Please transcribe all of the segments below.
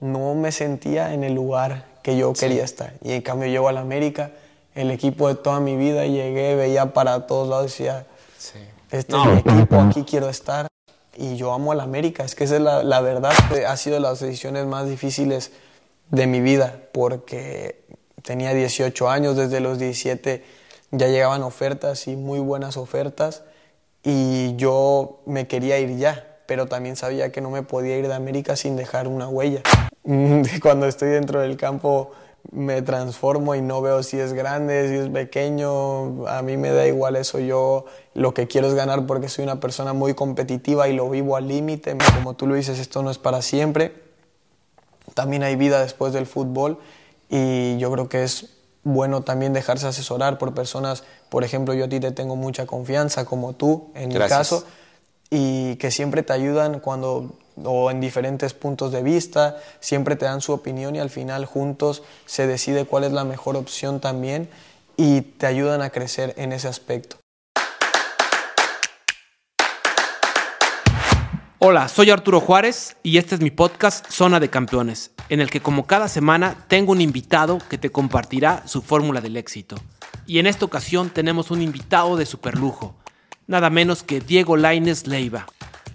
no me sentía en el lugar que yo quería estar. Y en cambio llego a la América, el equipo de toda mi vida, llegué, veía para todos lados, decía, este es mi equipo, aquí quiero estar. Y yo amo a la América, es que esa es la, la verdad, ha sido de las decisiones más difíciles de mi vida, porque tenía 18 años, desde los 17 ya llegaban ofertas y muy buenas ofertas, y yo me quería ir ya, pero también sabía que no me podía ir de América sin dejar una huella. Cuando estoy dentro del campo me transformo y no veo si es grande, si es pequeño, a mí me da igual eso, yo lo que quiero es ganar porque soy una persona muy competitiva y lo vivo al límite, como tú lo dices, esto no es para siempre, también hay vida después del fútbol y yo creo que es bueno también dejarse asesorar por personas, por ejemplo, yo a ti te tengo mucha confianza, como tú, en mi caso, y que siempre te ayudan cuando o en diferentes puntos de vista, siempre te dan su opinión y al final juntos se decide cuál es la mejor opción también y te ayudan a crecer en ese aspecto. Hola, soy Arturo Juárez y este es mi podcast Zona de Campeones, en el que como cada semana tengo un invitado que te compartirá su fórmula del éxito. Y en esta ocasión tenemos un invitado de superlujo, nada menos que Diego Laines Leiva.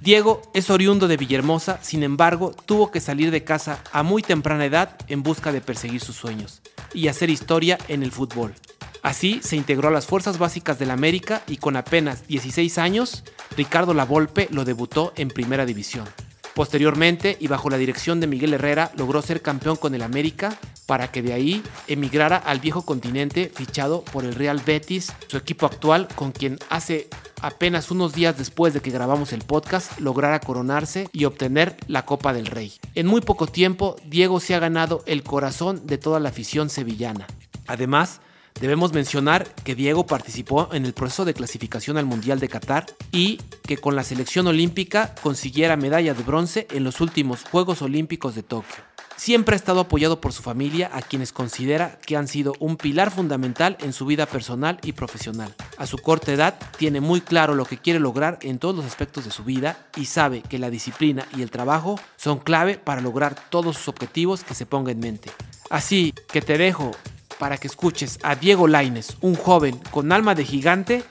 Diego es oriundo de Villahermosa, sin embargo, tuvo que salir de casa a muy temprana edad en busca de perseguir sus sueños y hacer historia en el fútbol. Así se integró a las fuerzas básicas del América y con apenas 16 años, Ricardo Lavolpe lo debutó en Primera División. Posteriormente, y bajo la dirección de Miguel Herrera, logró ser campeón con el América para que de ahí emigrara al viejo continente fichado por el Real Betis, su equipo actual con quien hace apenas unos días después de que grabamos el podcast, lograra coronarse y obtener la Copa del Rey. En muy poco tiempo, Diego se ha ganado el corazón de toda la afición sevillana. Además, Debemos mencionar que Diego participó en el proceso de clasificación al Mundial de Qatar y que con la selección olímpica consiguiera medalla de bronce en los últimos Juegos Olímpicos de Tokio. Siempre ha estado apoyado por su familia, a quienes considera que han sido un pilar fundamental en su vida personal y profesional. A su corta edad, tiene muy claro lo que quiere lograr en todos los aspectos de su vida y sabe que la disciplina y el trabajo son clave para lograr todos sus objetivos que se ponga en mente. Así que te dejo para que escuches a Diego Laines, un joven con alma de gigante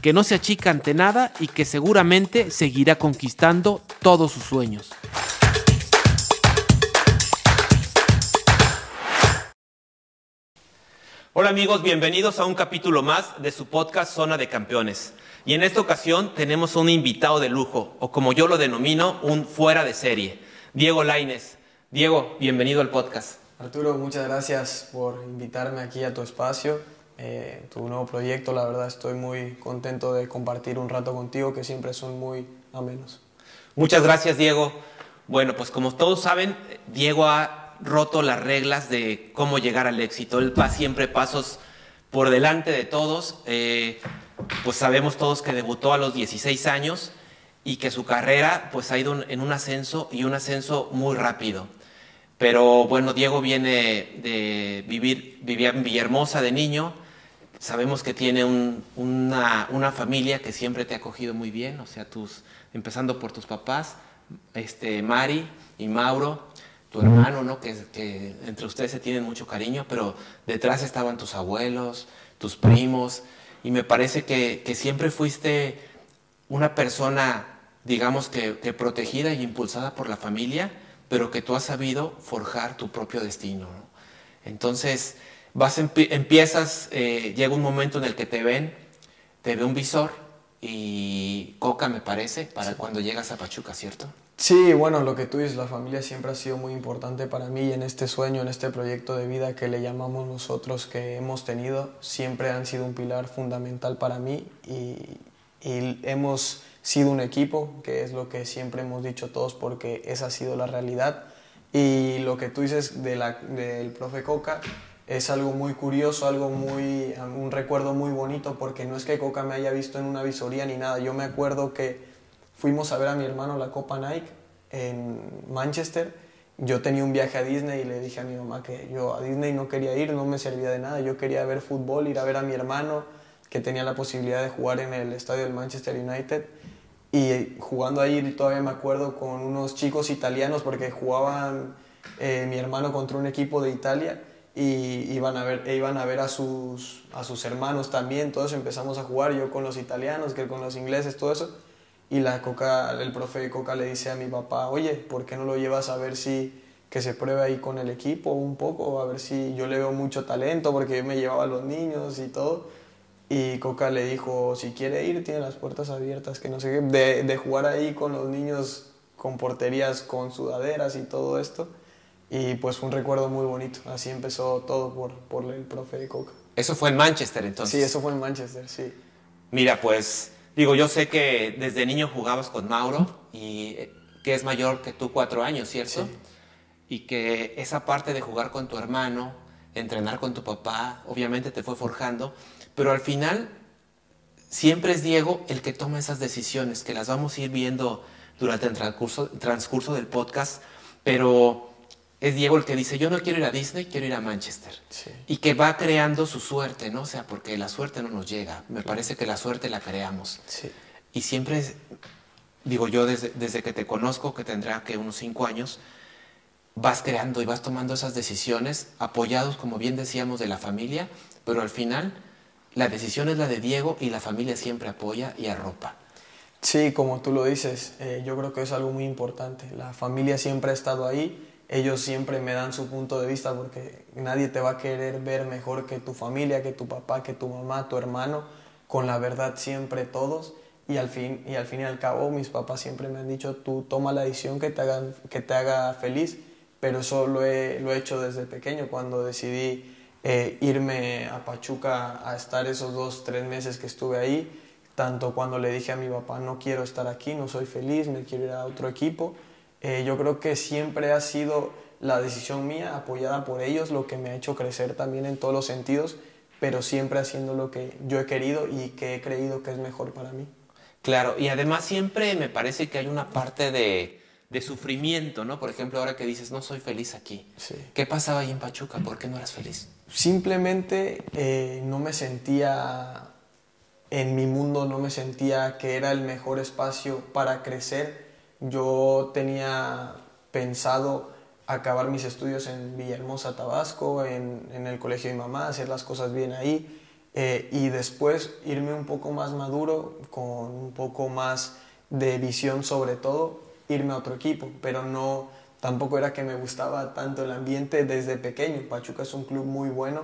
que no se achica ante nada y que seguramente seguirá conquistando todos sus sueños. Hola amigos, bienvenidos a un capítulo más de su podcast Zona de Campeones. Y en esta ocasión tenemos un invitado de lujo, o como yo lo denomino, un fuera de serie, Diego Laines. Diego, bienvenido al podcast. Arturo, muchas gracias por invitarme aquí a tu espacio, eh, tu nuevo proyecto. La verdad estoy muy contento de compartir un rato contigo, que siempre son muy amenos. Muchas gracias, Diego. Bueno, pues como todos saben, Diego ha roto las reglas de cómo llegar al éxito. Él va siempre pasos por delante de todos. Eh, pues sabemos todos que debutó a los 16 años y que su carrera pues ha ido en un ascenso y un ascenso muy rápido. Pero bueno, Diego viene de vivir, vivía en Villahermosa de niño. Sabemos que tiene una, una, familia que siempre te ha acogido muy bien, o sea, tus, empezando por tus papás, este, Mari y Mauro, tu hermano, ¿no? Que, que, entre ustedes se tienen mucho cariño, pero detrás estaban tus abuelos, tus primos, y me parece que, que siempre fuiste una persona, digamos que, que, protegida y impulsada por la familia, pero que tú has sabido forjar tu propio destino. ¿no? Entonces, vas empiezas, eh, llega un momento en el que te ven, te ve un visor y Coca, me parece, para cuando llegas a Pachuca, ¿cierto? Sí, bueno, lo que tú dices, la familia siempre ha sido muy importante para mí en este sueño, en este proyecto de vida que le llamamos nosotros, que hemos tenido, siempre han sido un pilar fundamental para mí y, y hemos sido un equipo, que es lo que siempre hemos dicho todos porque esa ha sido la realidad. Y lo que tú dices de la, del profe Coca es algo muy curioso, algo muy, un recuerdo muy bonito porque no es que Coca me haya visto en una visoría ni nada, yo me acuerdo que fuimos a ver a mi hermano la Copa Nike en Manchester. Yo tenía un viaje a Disney y le dije a mi mamá que yo a Disney no quería ir, no me servía de nada. Yo quería ver fútbol, ir a ver a mi hermano que tenía la posibilidad de jugar en el estadio del Manchester United. Y jugando ahí todavía me acuerdo con unos chicos italianos porque jugaban eh, mi hermano contra un equipo de Italia y iban a ver, e iban a, ver a, sus, a sus hermanos también, todos empezamos a jugar, yo con los italianos, que con los ingleses, todo eso. Y la Coca, el profe Coca le dice a mi papá, oye, ¿por qué no lo llevas a ver si que se pruebe ahí con el equipo un poco, a ver si yo le veo mucho talento, porque yo me llevaba a los niños y todo. Y Coca le dijo, si quiere ir, tiene las puertas abiertas, que no sé qué, de, de jugar ahí con los niños con porterías, con sudaderas y todo esto. Y pues fue un recuerdo muy bonito. Así empezó todo por, por el profe de Coca. Eso fue en Manchester entonces. Sí, eso fue en Manchester, sí. Mira, pues digo, yo sé que desde niño jugabas con Mauro y eh, que es mayor que tú cuatro años, ¿cierto? Sí. Y que esa parte de jugar con tu hermano, entrenar con tu papá, obviamente te fue forjando, pero al final siempre es Diego el que toma esas decisiones, que las vamos a ir viendo durante el transcurso, transcurso del podcast, pero es Diego el que dice, yo no quiero ir a Disney, quiero ir a Manchester. Y que va creando su suerte, ¿no? O sea, porque la suerte no nos llega. Me parece que la suerte la creamos. Y siempre, digo yo, desde, desde, que te conozco, que tendrá que unos cinco años, vas creando y vas tomando esas decisiones, apoyados, como bien decíamos, de la familia, pero al final la decisión es la de Diego y la familia siempre apoya y arropa. Sí, como tú lo dices, eh, yo creo que es algo muy importante. La familia siempre ha estado ahí ellos siempre me dan su punto de vista porque nadie te va a querer ver mejor que tu familia, que tu papá, que tu mamá, tu hermano, con la verdad siempre todos. Y al fin y al, fin y al cabo mis papás siempre me han dicho, tú toma la decisión que te, haga, que te haga feliz, pero eso he, lo he hecho desde pequeño, cuando decidí eh, irme a Pachuca a estar esos dos, tres meses que estuve ahí, tanto cuando le dije a mi papá, no quiero estar aquí, no soy feliz, me quiero ir a otro equipo, eh, yo creo que siempre ha sido la decisión mía, apoyada por ellos, lo que me ha hecho crecer también en todos los sentidos, pero siempre haciendo lo que yo he querido y que he creído que es mejor para mí. Claro, y además siempre me parece que hay una parte de, de sufrimiento, ¿no? Por ejemplo, ahora que dices, no soy feliz aquí. Sí. ¿Qué pasaba ahí en Pachuca? ¿Por qué no eras feliz? Simplemente eh, no me sentía en mi mundo, no me sentía que era el mejor espacio para crecer. Yo tenía pensado acabar mis estudios en Villahermosa, Tabasco, en, el colegio de mi mamá, hacer las cosas bien ahí eh, y después irme un poco más maduro, con un poco más de visión sobre todo, irme a otro equipo, pero no, tampoco era que me gustaba tanto el ambiente desde pequeño. Pachuca es un club muy bueno,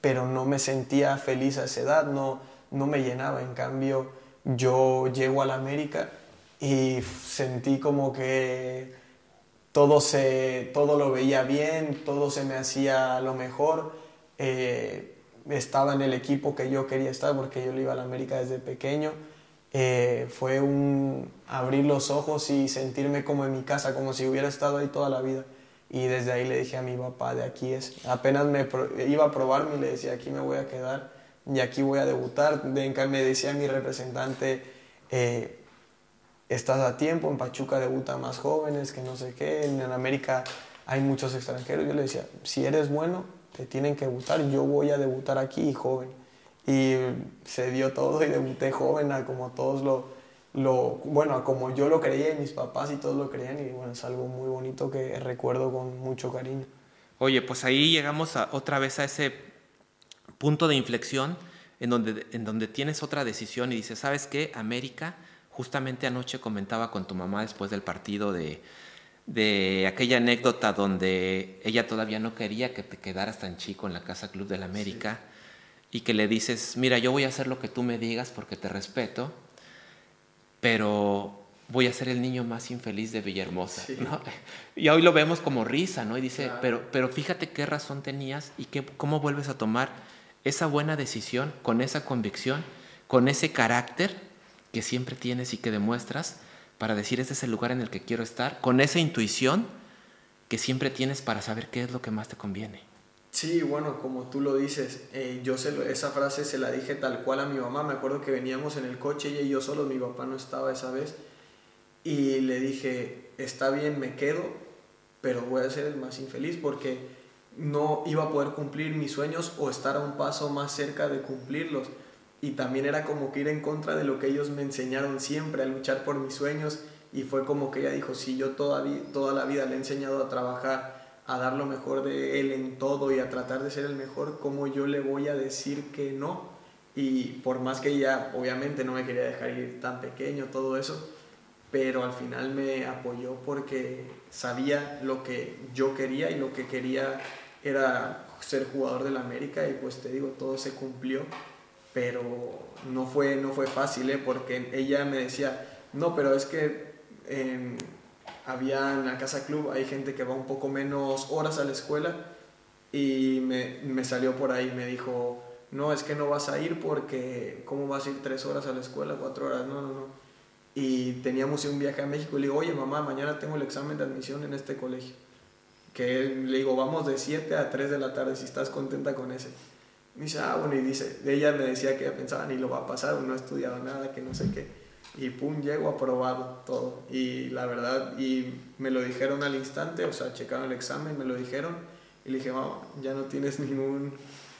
pero no me sentía feliz a esa edad, no, no me llenaba. En cambio, yo llego a la América y sentí como que todo, se, todo lo veía bien, todo se me hacía lo mejor. Eh, estaba en el equipo que yo quería estar porque yo le iba a la América desde pequeño. Eh, fue un abrir los ojos y sentirme como en mi casa, como si hubiera estado ahí toda la vida. Y desde ahí le dije a mi papá, de aquí es. Apenas me iba a probarme y le decía, aquí me voy a quedar y aquí voy a debutar. Me decía mi representante, eh, estás a tiempo, en Pachuca debutan más jóvenes, que no sé qué, en América hay muchos extranjeros. Yo le decía, si eres bueno, te tienen que gustar, yo voy a debutar aquí joven. Y se dio todo y debuté joven, a como todos lo, lo, bueno, a como yo lo creía y mis papás y todos lo creían y bueno, es algo muy bonito que recuerdo con mucho cariño. Oye, pues ahí llegamos a, otra vez a ese punto de inflexión en donde, en donde tienes otra decisión y dices, ¿sabes qué? América Justamente anoche comentaba con tu mamá después del partido de, de aquella anécdota donde ella todavía no quería que te quedaras tan chico en la Casa Club del América y que le dices, mira, yo voy a hacer lo que tú me digas porque te respeto, pero voy a ser el niño más infeliz de Villahermosa. Y hoy lo vemos como risa, ¿no? Y dice, pero, pero fíjate qué razón tenías y qué, cómo vuelves a tomar esa buena decisión con esa convicción, con ese carácter que siempre tienes y que demuestras para decir este es el lugar en el que quiero estar, con esa intuición que siempre tienes para saber qué es lo que más te conviene. Sí, bueno, como tú lo dices, eh, yo se esa frase se la dije tal cual a mi mamá. Me acuerdo que veníamos en el coche ella y yo solo, mi papá no estaba esa vez. Y le dije, está bien, me quedo, pero voy a ser el más infeliz porque no iba a poder cumplir mis sueños o estar a un paso más cerca de cumplirlos y también era como que ir en contra de lo que ellos me enseñaron siempre, a luchar por mis sueños y fue como que ella dijo, si yo toda, la vida le he enseñado a trabajar a dar lo mejor de él en todo y a tratar de ser el mejor, ¿cómo yo le voy a decir que no? Y por más que ella obviamente no me quería dejar ir tan pequeño, todo eso, pero al final me apoyó porque sabía lo que yo quería y lo que quería era ser jugador del América y pues te digo, todo se cumplió, pero no fue, no fue fácil, ¿eh? porque ella me decía, no, pero es que había en la casa club, hay gente que va un poco menos horas a la escuela y me, me salió por ahí, me dijo, no, es que no vas a ir porque, ¿cómo vas a ir tres horas a la escuela, cuatro horas? No, no, no y teníamos un viaje a México y le digo, oye mamá, mañana tengo el examen de admisión en este colegio. Que le digo, vamos de 7 a 3 de la tarde si estás contenta con ese. Me dice, ah, bueno, y dice, ella me decía que pensaba, ni lo va a pasar, no he estudiado nada, que no sé qué. Y pum, llego aprobado todo. Y la verdad, y me lo dijeron al instante, o sea, checaron el examen, me lo dijeron. Y le dije, mamá, ya no tienes ningún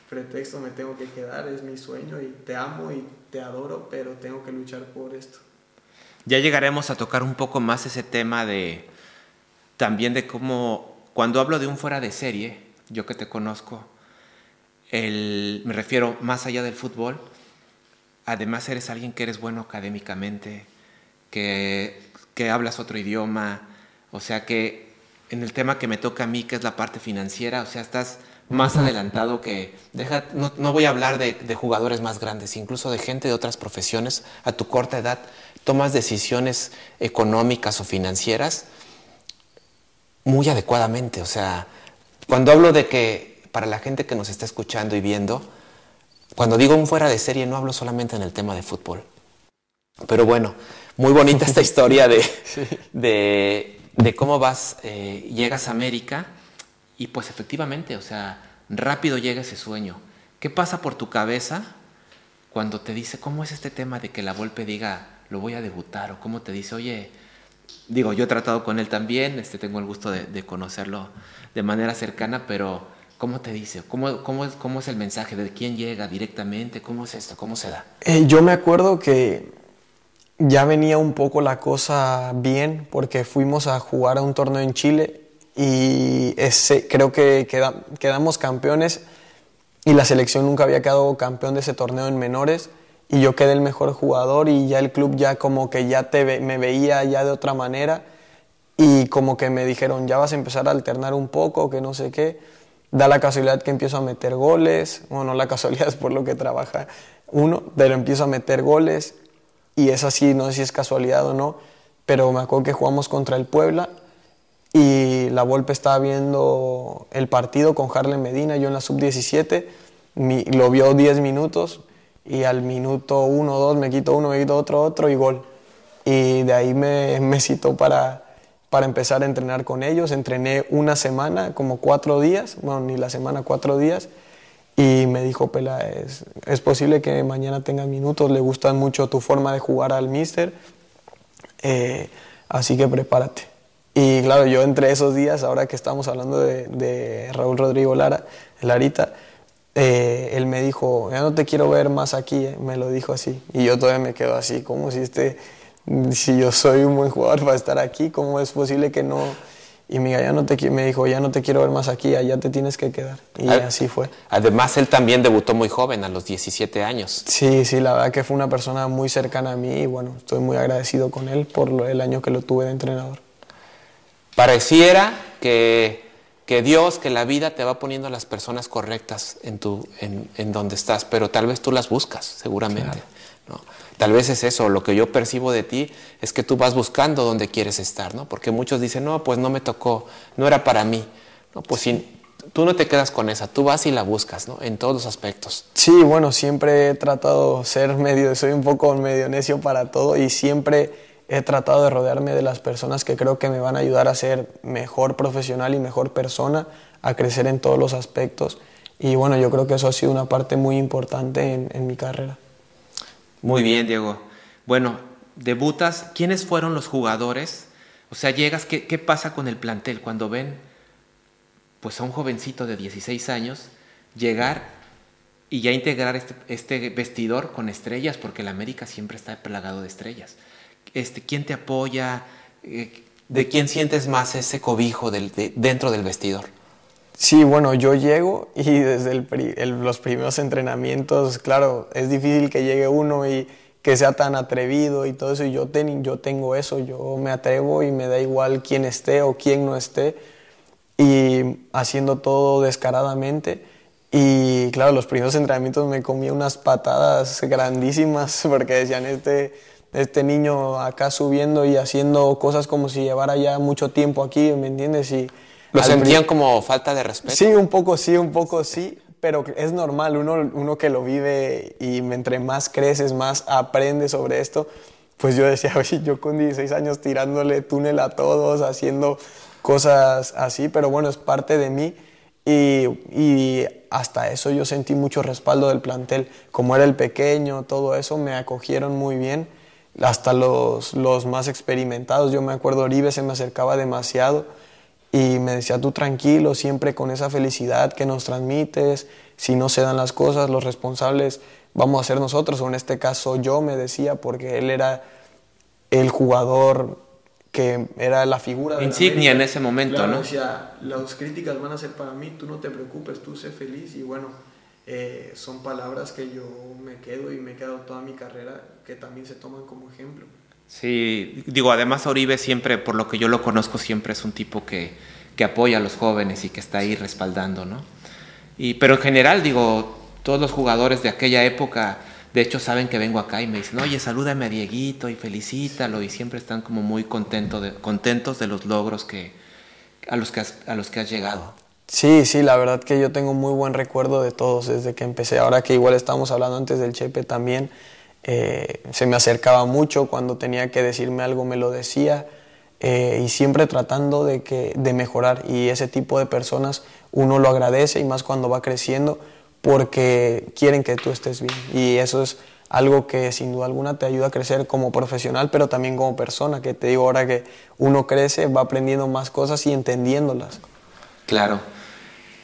pretexto, me tengo que quedar, es mi sueño y te amo y te adoro, pero tengo que luchar por esto. Ya llegaremos a tocar un poco más ese tema de también de cómo, cuando hablo de un fuera de serie, yo que te conozco, el, me refiero más allá del fútbol, además eres alguien que eres bueno académicamente, que, que hablas otro idioma, o sea que en el tema que me toca a mí, que es la parte financiera, o sea, estás más adelantado que... Deja, no, no voy a hablar de, de, jugadores más grandes, incluso de gente de otras profesiones a tu corta edad tomas decisiones económicas o financieras muy adecuadamente. O sea, cuando hablo de que para la gente que nos está escuchando y viendo, cuando digo un fuera de serie no hablo solamente en el tema de fútbol. Pero bueno, muy bonita esta historia de, de, cómo vas, eh, llegas a América y pues efectivamente, o sea, rápido llega ese sueño. ¿Qué pasa por tu cabeza cuando te dice, ¿cómo es este tema de que la Volpe diga, lo voy a debutar o cómo te dice, oye, digo, yo he tratado con él también, este, tengo el gusto de, conocerlo de manera cercana, pero ¿cómo te dice? ¿Cómo, cómo, es, ¿Cómo es el mensaje? ¿De quién llega directamente? ¿Cómo es esto? ¿Cómo se da? Eh, yo me acuerdo que ya venía un poco la cosa bien porque fuimos a jugar a un torneo en Chile y ese, creo que quedamos campeones y la selección nunca había quedado campeón de ese torneo en menores y yo quedé el mejor jugador y ya el club ya como que ya te me veía ya de otra manera y como que me dijeron ya vas a empezar a alternar un poco, que no sé qué. Da la casualidad que empiezo a meter goles, bueno, no la casualidad es por lo que trabaja uno, pero empiezo a meter goles y es así, no sé si es casualidad o no, pero me acuerdo que jugamos contra el Puebla y la Volpe estaba viendo el partido con Harlem Medina, yo en la sub-17, lo vio 10 minutos y al minuto uno, dos, me quito uno, me quito otro, otro y gol. Y de ahí me, me citó para, para empezar a entrenar con ellos. Entrené una semana, como cuatro días, bueno, ni la semana, cuatro días. Y me dijo, Pela, es, posible que mañana tenga minutos, le gusta mucho tu forma de jugar al míster, eh, así que prepárate. Y claro, yo entre esos días, ahora que estamos hablando de, de Raúl Rodrigo Lara, Larita, eh, él me dijo, ya no te quiero ver más aquí, eh", me lo dijo así. Y yo todavía me quedo así, como si, este, si yo soy un buen jugador para estar aquí, ¿cómo es posible que no? Y me, ya no te, me dijo, ya no te quiero ver más aquí, allá te tienes que quedar. Y así fue. Además, él también debutó muy joven, a los 17 años. Sí, sí, la verdad que fue una persona muy cercana a mí y bueno, estoy muy agradecido con él por el año que lo tuve de entrenador. Pareciera que que Dios, que la vida te va poniendo las personas correctas en, tu, en, en donde estás, pero tal vez tú las buscas, seguramente. ¿No? Tal vez es eso, lo que yo percibo de ti es que tú vas buscando donde quieres estar, ¿no? Porque muchos dicen, no, pues no me tocó, no era para mí. No, pues si, tú no te quedas con esa, tú vas y la buscas, ¿no? En todos los aspectos. Sí, bueno, siempre he tratado de ser medio, soy un poco medio necio para todo y siempre he tratado de rodearme de las personas que creo que me van a ayudar a ser mejor profesional y mejor persona, a crecer en todos los aspectos. Y bueno, yo creo que eso ha sido una parte muy importante en, mi carrera. Muy bien, Diego. Bueno, debutas, ¿quiénes fueron los jugadores? O sea, llegas, ¿qué, pasa con el plantel cuando ven pues a un jovencito de 16 años llegar y ya integrar este, este vestidor con estrellas? Porque el América siempre está plagado de estrellas este, quién te apoya, eh, ¿De quién sientes más ese cobijo del, dentro del vestidor? Sí, bueno, yo llego y desde los primeros entrenamientos, claro, es difícil que llegue uno y que sea tan atrevido y todo eso. Y yo, yo tengo eso, yo me atrevo y me da igual quién esté o quién no esté. Y haciendo todo descaradamente. Y claro, los primeros entrenamientos me comí unas patadas grandísimas porque decían, este, este niño acá subiendo y haciendo cosas como si llevara ya mucho tiempo aquí, ¿me entiendes? Y ¿Lo sentían como falta de respeto? Sí, un poco sí, un poco sí, pero es normal, uno, uno que lo vive y entre más creces, más aprendes sobre esto. Pues yo decía, oye, yo con 16 años tirándole túnel a todos, haciendo cosas así, pero bueno, es parte de mí. Y, y, hasta eso yo sentí mucho respaldo del plantel. Como era el pequeño, todo eso, me acogieron muy bien. Hasta los, los más experimentados, yo me acuerdo, Oribe se me acercaba demasiado y me decía, tú tranquilo, siempre con esa felicidad que nos transmites, si no se dan las cosas, los responsables vamos a ser nosotros, o en este caso yo me decía, porque él era el jugador que era la figura de insignia en ese momento, ¿no? Decía, las críticas van a ser para mí, tú no te preocupes, tú sé feliz y bueno, eh, son palabras que yo me quedo y me he quedado toda mi carrera que también se toman como ejemplo. Sí, digo, además Oribe siempre, por lo que yo lo conozco, siempre es un tipo que, que apoya a los jóvenes y que está ahí respaldando, ¿no? Y, pero en general, digo, todos los jugadores de aquella época, de hecho, saben que vengo acá y me dicen, oye, salúdame a Dieguito y felicítalo, y siempre están como muy contento contentos de los logros que, a, los que has, a los que has llegado. Sí, sí, la verdad que yo tengo muy buen recuerdo de todos desde que empecé. Ahora que igual estábamos hablando antes del Chepe también, eh, se me acercaba mucho, cuando tenía que decirme algo me lo decía eh, y siempre tratando de, que, de mejorar y ese tipo de personas uno lo agradece y más cuando va creciendo porque quieren que tú estés bien y eso es algo que sin duda alguna te ayuda a crecer como profesional pero también como persona, que te digo ahora que uno crece, va aprendiendo más cosas y entendiéndolas. Claro.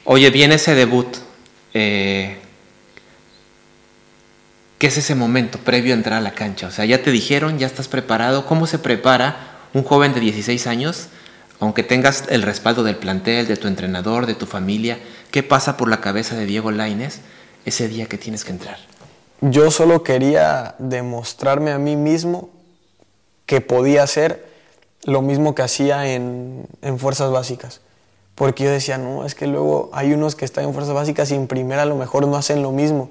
Oye, viene ese debut. Eh, ¿Qué es ese momento previo a entrar a la cancha? O sea, ya te dijeron, ya estás preparado. ¿Cómo se prepara un joven de 16 años, aunque tengas el respaldo del plantel, de tu entrenador, de tu familia? ¿Qué pasa por la cabeza de Diego Laines ese día que tienes que entrar? Yo solo quería demostrarme a mí mismo que podía hacer lo mismo que hacía en, en fuerzas básicas. Porque yo decía, no, es que luego hay unos que están en fuerzas básicas y en primera a lo mejor no hacen lo mismo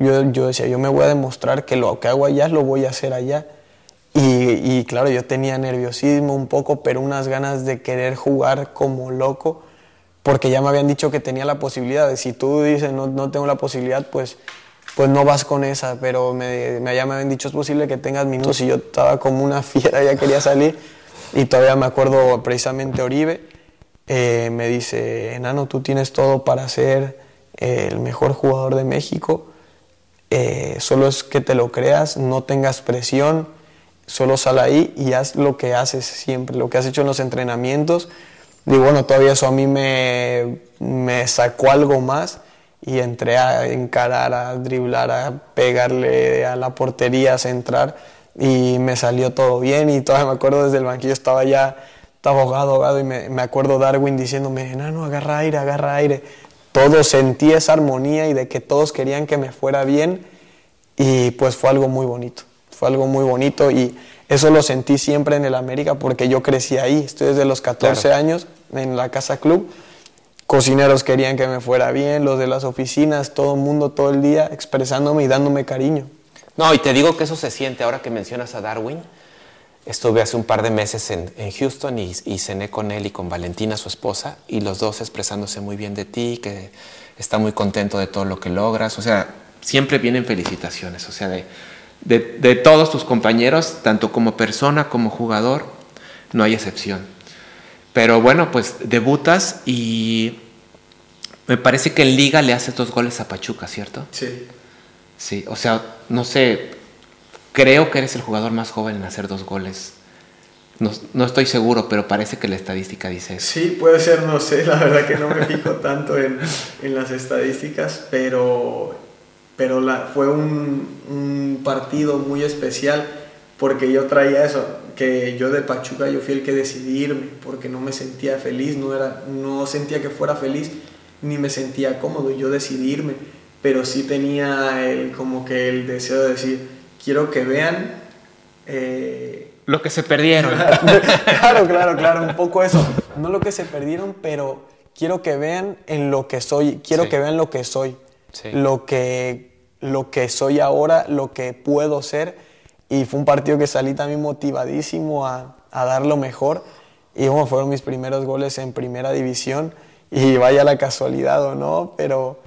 yo, yo decía, yo me voy a demostrar que lo que hago allá lo voy a hacer allá. Y, y, claro, yo tenía nerviosismo un poco, pero unas ganas de querer jugar como loco, porque ya me habían dicho que tenía la posibilidad. Si tú dices no, no tengo la posibilidad, pues, pues no vas con esa. Pero me, me, habían dicho es posible que tengas minutos y yo estaba como una fiera, ya quería salir. Y todavía me acuerdo precisamente Oribe, eh, me dice, enano, tú tienes todo para ser el mejor jugador de México eh, solo es que te lo creas, no tengas presión, solo sal ahí y haz lo que haces siempre, lo que has hecho en los entrenamientos. Y bueno, todavía eso a mí me, me sacó algo más y entré a encarar, a driblar, a pegarle a la portería, a centrar y me salió todo bien y todavía me acuerdo desde el banquillo estaba ya estaba ahogado, ahogado y me, me acuerdo Darwin diciéndome, no, agarra aire, agarra aire todos sentí esa armonía y de que todos querían que me fuera bien y pues fue algo muy bonito, fue algo muy bonito y eso lo sentí siempre en el América porque yo crecí ahí, estoy desde los 14 años en la Casa Club, cocineros querían que me fuera bien, los de las oficinas, todo el mundo todo el día expresándome y dándome cariño. No, y te digo que eso se siente ahora que mencionas a Darwin. Estuve hace un par de meses en, Houston y, cené con él y con Valentina, su esposa, y los dos expresándose muy bien de ti, que está muy contento de todo lo que logras. O sea, siempre vienen felicitaciones, o sea, de, de, todos tus compañeros, tanto como persona como jugador, no hay excepción. Pero bueno, pues debutas y me parece que en liga le haces dos goles a Pachuca, ¿cierto? Sí. Sí, o sea, no sé, Creo que eres el jugador más joven en hacer dos goles. No, estoy seguro, pero parece que la estadística dice eso. Sí, puede ser, no sé, la verdad que no me fijo tanto en, las estadísticas, pero, pero la, fue un, partido muy especial porque yo traía eso. que yo de Pachuca yo fui el que decidí irme porque no me sentía feliz, no, era, no sentía que fuera feliz ni me sentía cómodo, yo decidí irme, pero sí tenía el, como que el deseo de decir, quiero que vean... Eh, lo que se perdieron. claro, claro, claro, un poco eso. No lo que se perdieron, pero quiero que vean en lo que soy, quiero que vean lo que soy, lo, que, lo que soy ahora, lo que puedo ser. Y fue un partido que salí también motivadísimo a, a dar lo mejor. Y bueno, fueron mis primeros goles en primera división. Y vaya la casualidad o no, pero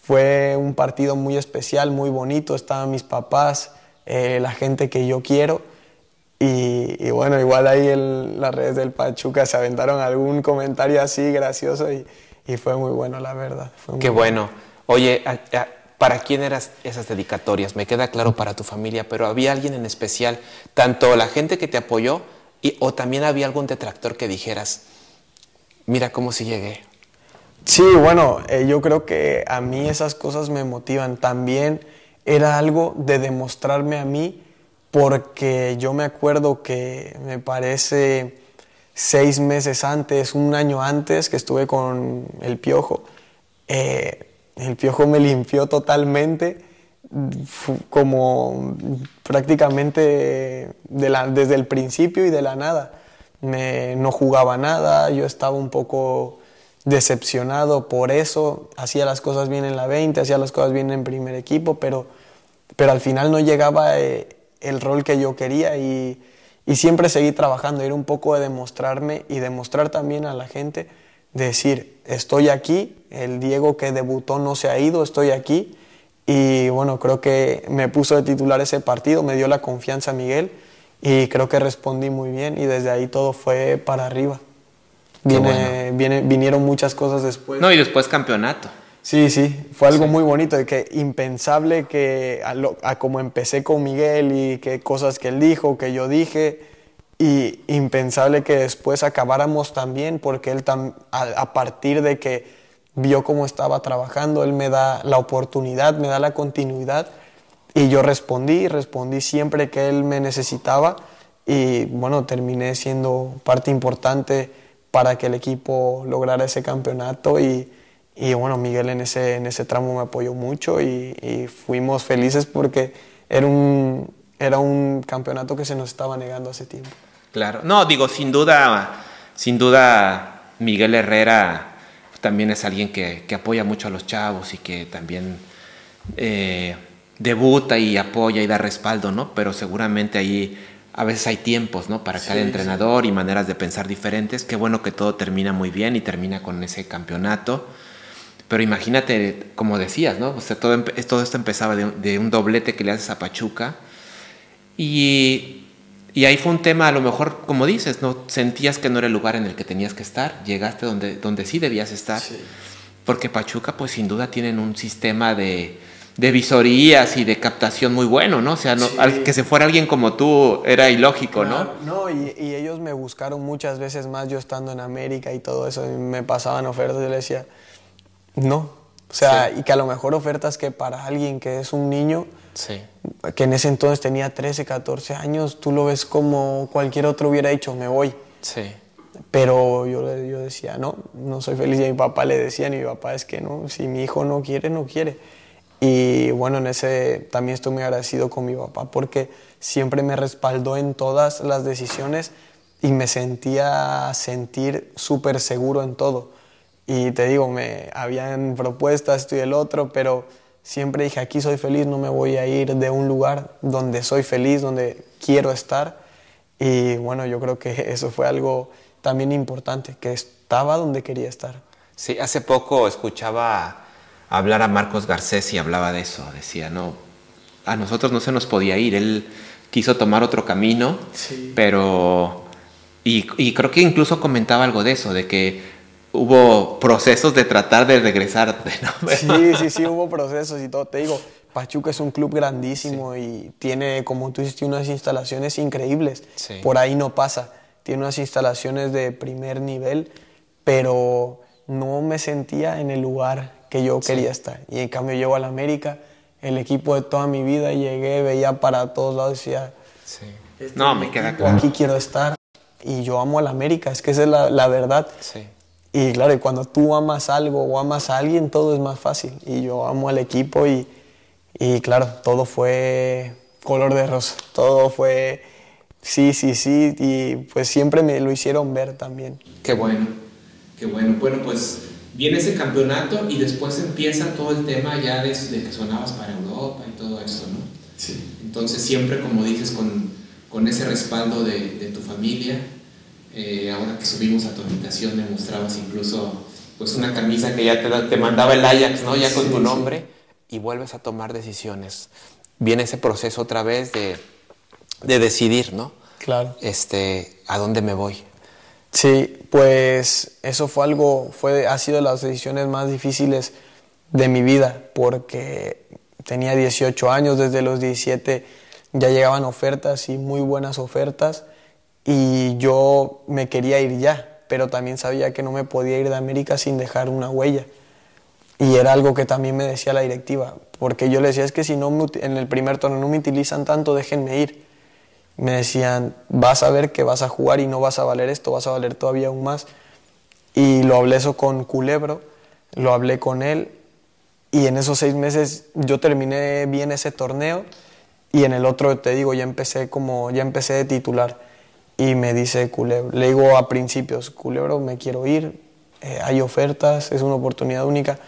fue un partido muy especial, muy bonito. Estaban mis papás, eh, la gente que yo quiero. Y, bueno, igual ahí en las redes del Pachuca se aventaron algún comentario así gracioso y, y fue muy bueno, la verdad. Qué bueno. Oye, ¿para quién eran esas dedicatorias? Me queda claro para tu familia, pero ¿había alguien en especial, tanto la gente que te apoyó y, o también había algún detractor que dijeras, mira cómo si llegué? Sí, bueno, eh, yo creo que a mí esas cosas me motivan. También era algo de demostrarme a mí, porque yo me acuerdo que me parece seis meses antes, un año antes que estuve con el piojo, eh, el piojo me limpió totalmente, como prácticamente desde el principio y de la nada. no jugaba nada, yo estaba un poco decepcionado por eso, hacía las cosas bien en la 20, hacía las cosas bien en primer equipo, pero, pero al final no llegaba eh, el rol que yo quería y, y, siempre seguí trabajando, era un poco de demostrarme y demostrar también a la gente, decir, estoy aquí, el Diego que debutó no se ha ido, estoy aquí y bueno, creo que me puso de titular ese partido, me dio la confianza Miguel y creo que respondí muy bien y desde ahí todo fue para arriba. Viene, viene, vinieron muchas cosas después. No, y después campeonato. Sí, sí, fue algo muy bonito, de que impensable que a, como empecé con Miguel y que cosas que él dijo, que yo dije, y impensable que después acabáramos también, porque él a, partir de que vio cómo estaba trabajando, él me da la oportunidad, me da la continuidad, y yo respondí, respondí siempre que él me necesitaba, y bueno, terminé siendo parte importante para que el equipo lograra ese campeonato y, y bueno, Miguel en ese, en ese tramo me apoyó mucho y, fuimos felices porque era un, era un campeonato que se nos estaba negando hace tiempo. Claro, no, digo, sin duda, sin duda Miguel Herrera también es alguien que, que apoya mucho a los chavos y que también eh, debuta y apoya y da respaldo, ¿no? Pero seguramente ahí a veces hay tiempos, ¿no? Para cada entrenador y maneras de pensar diferentes. Qué bueno que todo termina muy bien y termina con ese campeonato. Pero imagínate, como decías, ¿no? O sea, todo, todo esto empezaba de, un doblete que le haces a Pachuca. Y, y, ahí fue un tema, a lo mejor, como dices, ¿no? Sentías que no era el lugar en el que tenías que estar. Llegaste donde, donde sí debías estar. Porque Pachuca, pues sin duda, tienen un sistema de de visorías y de captación muy bueno, ¿no? O sea, que se fuera alguien como tú era ilógico, ¿no? No, y, ellos me buscaron muchas veces más yo estando en América y todo eso, y me pasaban ofertas y yo le decía, no. O sea, y que a lo mejor ofertas que para alguien que es un niño, que en ese entonces tenía 13, 14 años, tú lo ves como cualquier otro hubiera dicho, me voy. Sí. Pero yo, yo decía, no, no soy feliz. Y a mi papá le decía, y mi papá es que no, si mi hijo no quiere, no quiere. Y bueno, en ese también estoy muy agradecido con mi papá porque siempre me respaldó en todas las decisiones y me sentía sentir súper seguro en todo. Y te digo, me habían propuestas, esto y el otro, pero siempre dije, aquí soy feliz, no me voy a ir de un lugar donde soy feliz, donde quiero estar. Y bueno, yo creo que eso fue algo también importante, que estaba donde quería estar. Sí, hace poco escuchaba hablar a Marcos Garcés y hablaba de eso. Decía, no, a nosotros no se nos podía ir. Él quiso tomar otro camino, pero... Y, creo que incluso comentaba algo de eso, de que hubo procesos de tratar de regresar. Sí, sí, sí, hubo procesos y todo. Te digo, Pachuca es un club grandísimo y tiene, como tú dices, unas instalaciones increíbles. Por ahí no pasa. Tiene unas instalaciones de primer nivel, pero no me sentía en el lugar que yo quería estar. Y en cambio llego a la América, el equipo de toda mi vida, llegué, veía para todos lados y decía, Este no, me queda claro. Aquí quiero estar y yo amo a la América, es que esa es la, la verdad. Y claro, y cuando tú amas algo o amas a alguien, todo es más fácil. Y yo amo al equipo y, y claro, todo fue color de rosa, todo fue sí, sí, sí, y pues siempre me lo hicieron ver también. Qué bueno, qué bueno. Bueno, pues viene ese campeonato y después empieza todo el tema ya de, de que sonabas para Europa y todo eso, ¿no? Sí. Entonces siempre, como dices, con, con ese respaldo de, de tu familia, eh, ahora que subimos a tu habitación me mostrabas incluso pues una camisa que ya te, te mandaba el Ajax, ¿no? Ya con tu nombre y vuelves a tomar decisiones. Viene ese proceso otra vez de, de decidir, ¿no? Claro. Este, ¿a dónde me voy? Sí, pues eso fue algo, fue, ha sido las decisiones más difíciles de mi vida, porque tenía 18 años, desde los 17 ya llegaban ofertas y muy buenas ofertas, y yo me quería ir ya, pero también sabía que no me podía ir de América sin dejar una huella. Y era algo que también me decía la directiva, porque yo le decía, es que si no me, en el primer torneo no me utilizan tanto, déjenme ir. Me decían, vas a ver que vas a jugar y no vas a valer esto, vas a valer todavía aún más. Y lo hablé eso con Culebro, lo hablé con él, y en esos seis meses yo terminé bien ese torneo, y en el otro, te digo, ya empecé como, ya empecé de titular. Y me dice Culebro, le digo a principios, Culebro, me quiero ir, eh, hay ofertas, es una oportunidad única.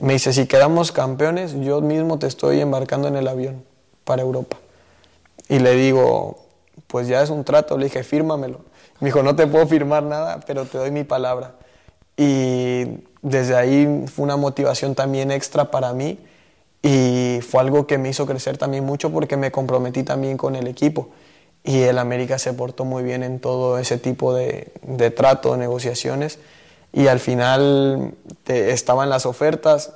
Me dice, si quedamos campeones, yo mismo te estoy embarcando en el avión para Europa. Y le digo, pues ya es un trato, le dije, fírmamelo. Me dijo, no te puedo firmar nada, pero te doy mi palabra. Y desde ahí fue una motivación también extra para mí y fue algo que me hizo crecer también mucho porque me comprometí también con el equipo. Y el América se portó muy bien en todo ese tipo de, de trato, negociaciones y al final te, estaban las ofertas,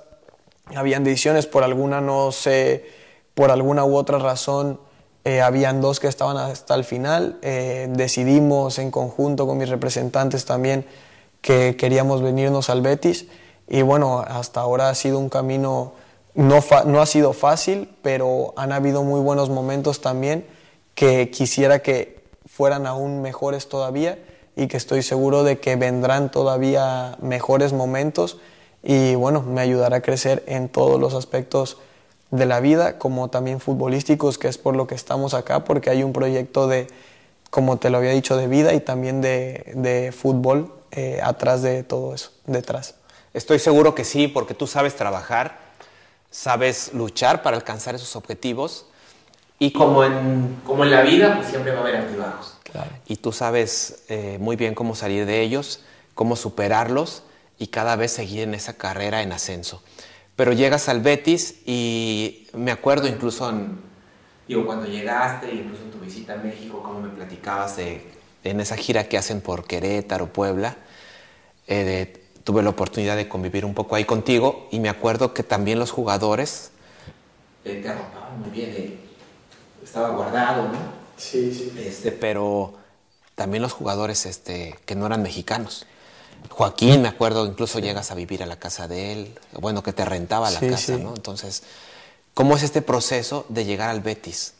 habían decisiones, por alguna no sé, por alguna u otra razón, eh, habían dos que estaban hasta el final, eh, decidimos en conjunto con mis representantes también que queríamos venirnos al Betis y bueno, hasta ahora ha sido un camino, no, no ha sido fácil, pero han habido muy buenos momentos también que quisiera que fueran aún mejores todavía y que estoy seguro de que vendrán todavía mejores momentos y bueno, me ayudará a crecer en todos los aspectos de la vida, como también futbolísticos, que es por lo que estamos acá, porque hay un proyecto de, como te lo había dicho, de vida y también de, de fútbol eh, atrás de todo eso, detrás. Estoy seguro que sí, porque tú sabes trabajar, sabes luchar para alcanzar esos objetivos y como en, como en la vida, pues siempre va a haber altibajos. Claro. Y tú sabes eh, muy bien cómo salir de ellos, cómo superarlos y cada vez seguir en esa carrera en ascenso. Pero llegas al Betis y me acuerdo incluso en, digo, cuando llegaste, incluso en tu visita a México, cómo me platicabas de, en esa gira que hacen por Querétaro, Puebla, eh, de, tuve la oportunidad de convivir un poco ahí contigo y me acuerdo que también los jugadores eh, te arropaban muy bien, eh, estaba guardado, ¿no? Sí, sí. Este, pero también los jugadores este, que no eran mexicanos. Joaquín, me acuerdo, incluso llegas a vivir a la casa de él, bueno, que te rentaba la Sí, casa, sí. ¿no? Entonces, ¿cómo es este proceso de llegar al Betis?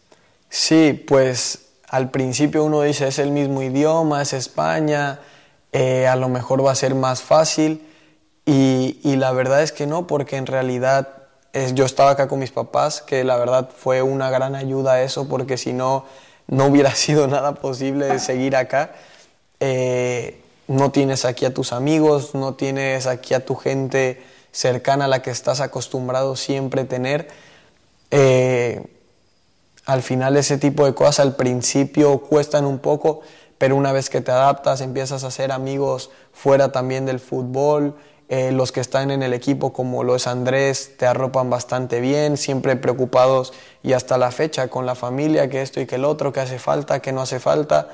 Sí, pues al principio uno dice es el mismo idioma, es España, eh, a lo mejor va a ser más fácil y, y la verdad es que no, porque en realidad es, yo estaba acá con mis papás, que la verdad fue una gran ayuda eso, porque si no, no hubiera sido nada posible de seguir acá. Eh, no tienes aquí a tus amigos, no tienes aquí a tu gente cercana a la que estás acostumbrado siempre tener. Eh, al final ese tipo de cosas al principio cuestan un poco, pero una vez que te adaptas empiezas a hacer amigos fuera también del fútbol. Eh, los que están en el equipo como lo es Andrés te arropan bastante bien, siempre preocupados y hasta la fecha con la familia, que esto y que el otro, que hace falta, que no hace falta.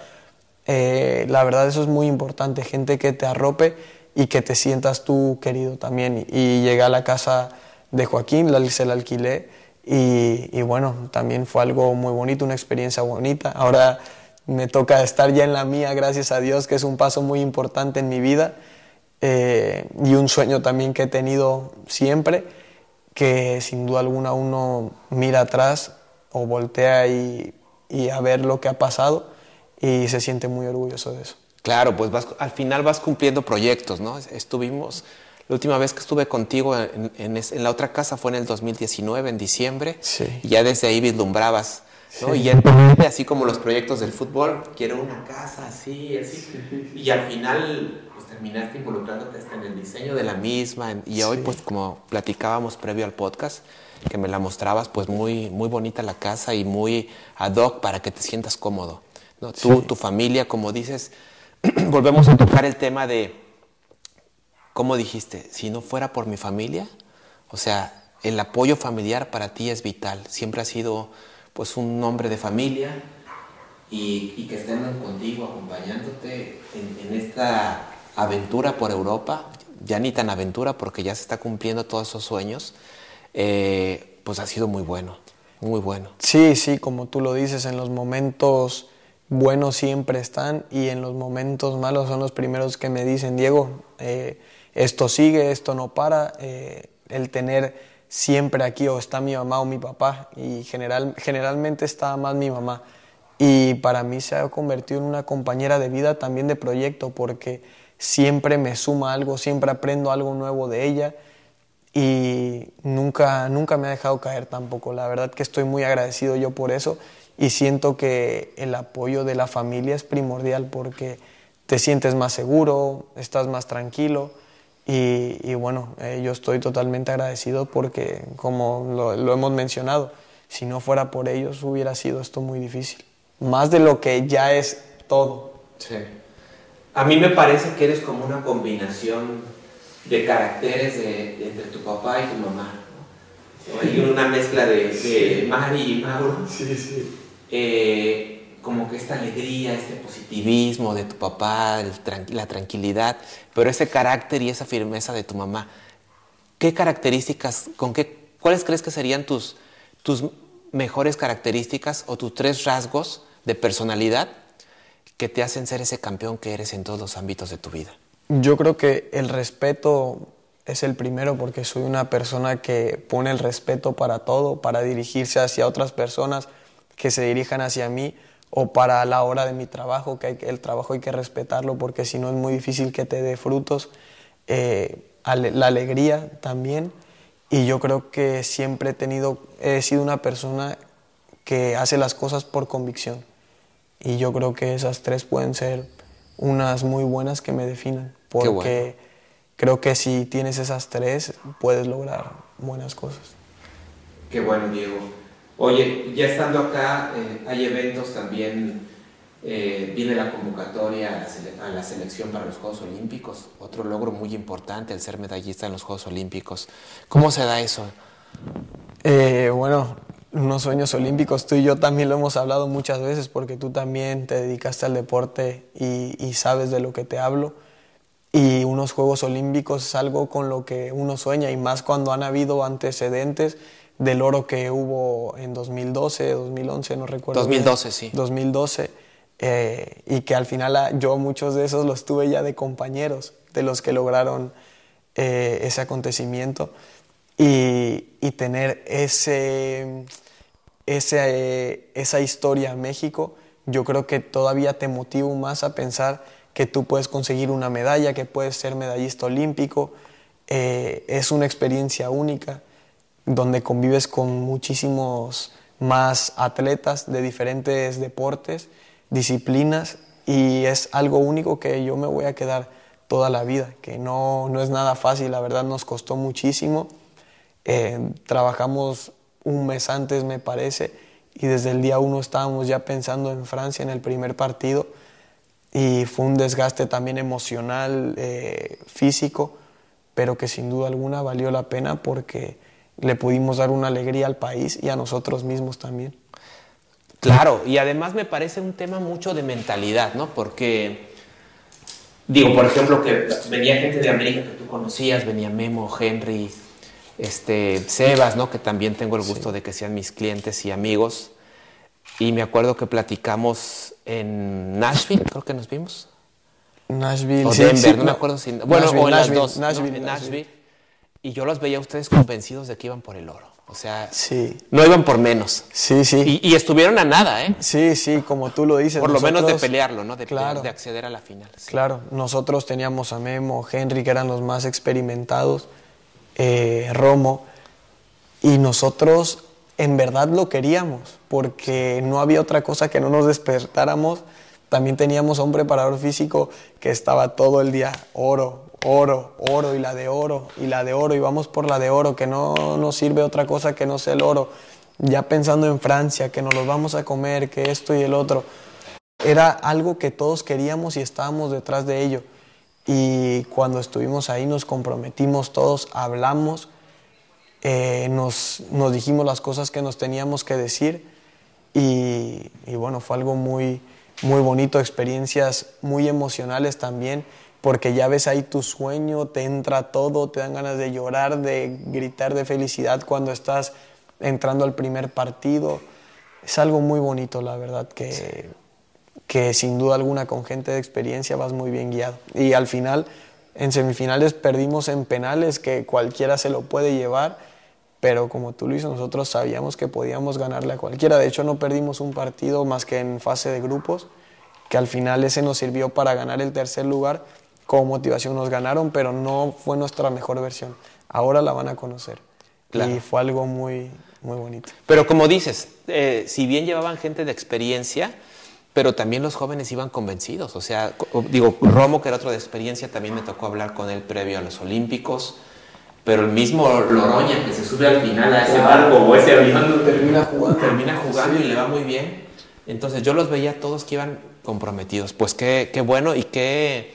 Eh, la verdad eso es muy importante, gente que te arrope y que te sientas tú querido también. Y llegué a la casa de Joaquín, la, se la alquilé y, y bueno, también fue algo muy bonito, una experiencia bonita. Ahora me toca estar ya en la mía, gracias a Dios, que es un paso muy importante en mi vida eh, y un sueño también que he tenido siempre, que sin duda alguna uno mira atrás o voltea y, y a ver lo que ha pasado y se siente muy orgulloso de eso. Claro, pues vas, al final vas cumpliendo proyectos, ¿no? Estuvimos, la última vez que estuve contigo en, en, la otra casa fue en el 2019, en diciembre, sí. y ya desde ahí vislumbrabas, ¿no? Y así como los proyectos del fútbol, quiero una casa así, así. Y al final pues, terminaste involucrándote hasta en el diseño de la misma, y hoy pues como platicábamos previo al podcast, que me la mostrabas, pues muy, muy bonita la casa y muy ad hoc para que te sientas cómodo. ¿no? Tú, tu familia, como dices, volvemos a tocar el tema de, ¿cómo dijiste? Si no fuera por mi familia, o sea, el apoyo familiar para ti es vital. Siempre has sido pues un hombre de familia y, que estén contigo, acompañándote en, esta aventura por Europa, ya ni tan aventura porque ya se está cumpliendo todos esos sueños, eh, pues ha sido muy bueno, muy bueno. Sí, sí, como tú lo dices, en los momentos buenos siempre están y en los momentos malos son los primeros que me dicen, Diego, eh, esto sigue, esto no para, eh, el tener siempre aquí o está mi mamá o mi papá y general, generalmente está más mi mamá y para mí se ha convertido en una compañera de vida también de proyecto porque siempre me suma algo, siempre aprendo algo nuevo de ella y nunca, nunca me ha dejado caer tampoco. La verdad que estoy muy agradecido yo por eso y siento que el apoyo de la familia es primordial porque te sientes más seguro, estás más tranquilo y, bueno, eh, yo estoy totalmente agradecido porque como lo, hemos mencionado, si no fuera por ellos hubiera sido esto muy difícil, más de lo que ya es todo. Sí. A mí me parece que eres como una combinación de caracteres de, entre tu papá y tu mamá. Hay una mezcla de, de Mari y Mauro. Sí, sí. Eh, como que esta alegría, este positivismo de tu papá, la tranquilidad, pero ese carácter y esa firmeza de tu mamá. ¿Qué características, con qué, cuáles crees que serían tus, tus mejores características o tus tres rasgos de personalidad que te hacen ser ese campeón que eres en todos los ámbitos de tu vida? Yo creo que el respeto es el primero porque soy una persona que pone el respeto para todo, para dirigirse hacia otras personas, que se dirijan hacia mí o para la hora de mi trabajo, que, el trabajo hay que respetarlo porque si no es muy difícil que te dé frutos. Eh, la alegría también y yo creo que siempre he tenido, he sido una persona que hace las cosas por convicción y yo creo que esas tres pueden ser unas muy buenas que me definan porque creo que si tienes esas tres puedes lograr buenas cosas. Qué bueno, Diego. Oye, ya estando acá, eh, hay eventos también, eh, viene la convocatoria a la, selección para los Juegos Olímpicos, otro logro muy importante, el ser medallista en los Juegos Olímpicos. ¿Cómo se da eso? Eh, bueno, unos sueños olímpicos, tú y yo también lo hemos hablado muchas veces porque tú también te dedicaste al deporte y, y sabes de lo que te hablo. Y unos Juegos Olímpicos es algo con lo que uno sueña y más cuando han habido antecedentes del oro que hubo en 2012, 2011, no recuerdo. 2012, sí. 2012, eh, y que al final ah, yo muchos de esos los tuve ya de compañeros, de los que lograron eh, ese acontecimiento, y, y tener ese, ese, eh, esa historia en México, yo creo que todavía te motiva más a pensar que tú puedes conseguir una medalla, que puedes ser medallista olímpico, es una experiencia única donde convives con muchísimos más atletas de diferentes deportes, disciplinas, y es algo único que yo me voy a quedar toda la vida, que no, no es nada fácil, la verdad nos costó muchísimo. Eh, trabajamos un mes antes, me parece, y desde el día uno estábamos ya pensando en Francia en el primer partido, y fue un desgaste también emocional, eh, físico, pero que sin duda alguna valió la pena porque le pudimos dar una alegría al país y a nosotros mismos también. Claro, y además me parece un tema mucho de mentalidad, ¿no? Porque, digo, por ejemplo, que venía gente de América que tú conocías, venía Memo, Henry, este, Sebas, ¿no? Que también tengo el gusto de que sean mis clientes y amigos. Y me acuerdo que platicamos en Nashville, creo que nos vimos. Nashville, o Denver, no me acuerdo si. Bueno, o en las dos. Nashville, Nashville y yo los veía a ustedes convencidos de que iban por el oro. O sea, sí. no iban por menos. Sí, sí. Y, estuvieron a nada, ¿eh? Sí, sí, como tú lo dices. Por lo menos de pelearlo, ¿no? De, de acceder a la final. Claro, nosotros teníamos a Memo, Henry, que eran los más experimentados, eh, Romo, y nosotros en verdad lo queríamos, porque no había otra cosa que no nos despertáramos. También teníamos a un preparador físico que estaba todo el día oro, oro, oro y la de oro y la de oro y vamos por la de oro, que no nos sirve otra cosa que no sea el oro. Ya pensando en Francia, que nos los vamos a comer, que esto y el otro. Era algo que todos queríamos y estábamos detrás de ello. Y cuando estuvimos ahí nos comprometimos todos, hablamos, eh, nos, nos, dijimos las cosas que nos teníamos que decir y, bueno, fue algo muy, muy bonito, experiencias muy emocionales también porque ya ves ahí tu sueño, te entra todo, te dan ganas de llorar, de gritar de felicidad cuando estás entrando al primer partido. Es algo muy bonito, la verdad, que, que sin duda alguna con gente de experiencia vas muy bien guiado. Y al final, en semifinales perdimos en penales, que cualquiera se lo puede llevar, pero como tú lo nosotros sabíamos que podíamos ganarle a cualquiera. De hecho, no perdimos un partido más que en fase de grupos, que al final ese nos sirvió para ganar el tercer lugar como motivación nos ganaron, pero no fue nuestra mejor versión. Ahora la van a conocer. Y fue algo muy, muy bonito. Pero como dices, eh, si bien llevaban gente de experiencia, pero también los jóvenes iban convencidos. O sea, digo, Romo, que era otro de experiencia, también me tocó hablar con él previo a los Olímpicos. Pero el mismo Loroña, que se sube al final a ese barco o ese avión, termina jugando, termina jugando y le va muy bien. Entonces yo los veía todos que iban comprometidos. Pues qué, qué bueno y qué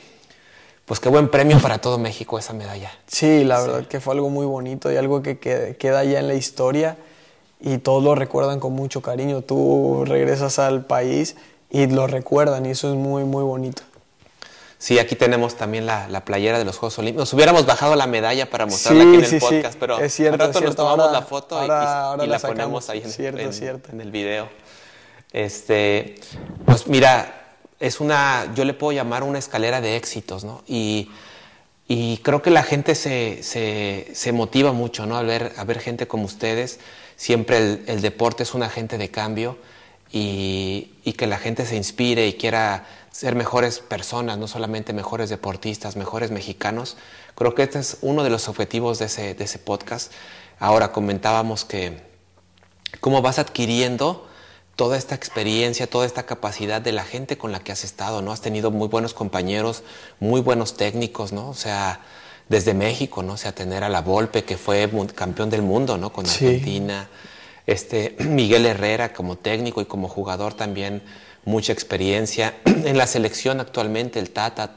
pues qué buen premio para todo México esa medalla. Sí, la verdad que fue algo muy bonito y algo que queda ya en la historia y todos lo recuerdan con mucho cariño. Tú regresas al país y lo recuerdan y eso es muy, muy bonito. Sí, aquí tenemos también la, playera de los Juegos Olímpicos. Nos hubiéramos bajado la medalla para mostrarla aquí en el podcast, pero es cierto, al rato nos tomamos la foto y, la, ponemos ahí en, en, el video. Este, pues mira, es una, yo le puedo llamar una escalera de éxitos, ¿no? Y, creo que la gente se, motiva mucho, ¿no? A ver, a ver gente como ustedes. Siempre el, deporte es un agente de cambio y, que la gente se inspire y quiera ser mejores personas, no solamente mejores deportistas, mejores mexicanos. Creo que este es uno de los objetivos de ese, de ese podcast. Ahora comentábamos que cómo vas adquiriendo toda esta experiencia, toda esta capacidad de la gente con la que has estado, ¿no? Has tenido muy buenos compañeros, muy buenos técnicos, ¿no? O sea, desde México, ¿no? O sea, tener a la Volpe, que fue campeón del mundo, ¿no? Con Argentina. Este, Miguel Herrera como técnico y como jugador también mucha experiencia. En la selección actualmente, el Tata,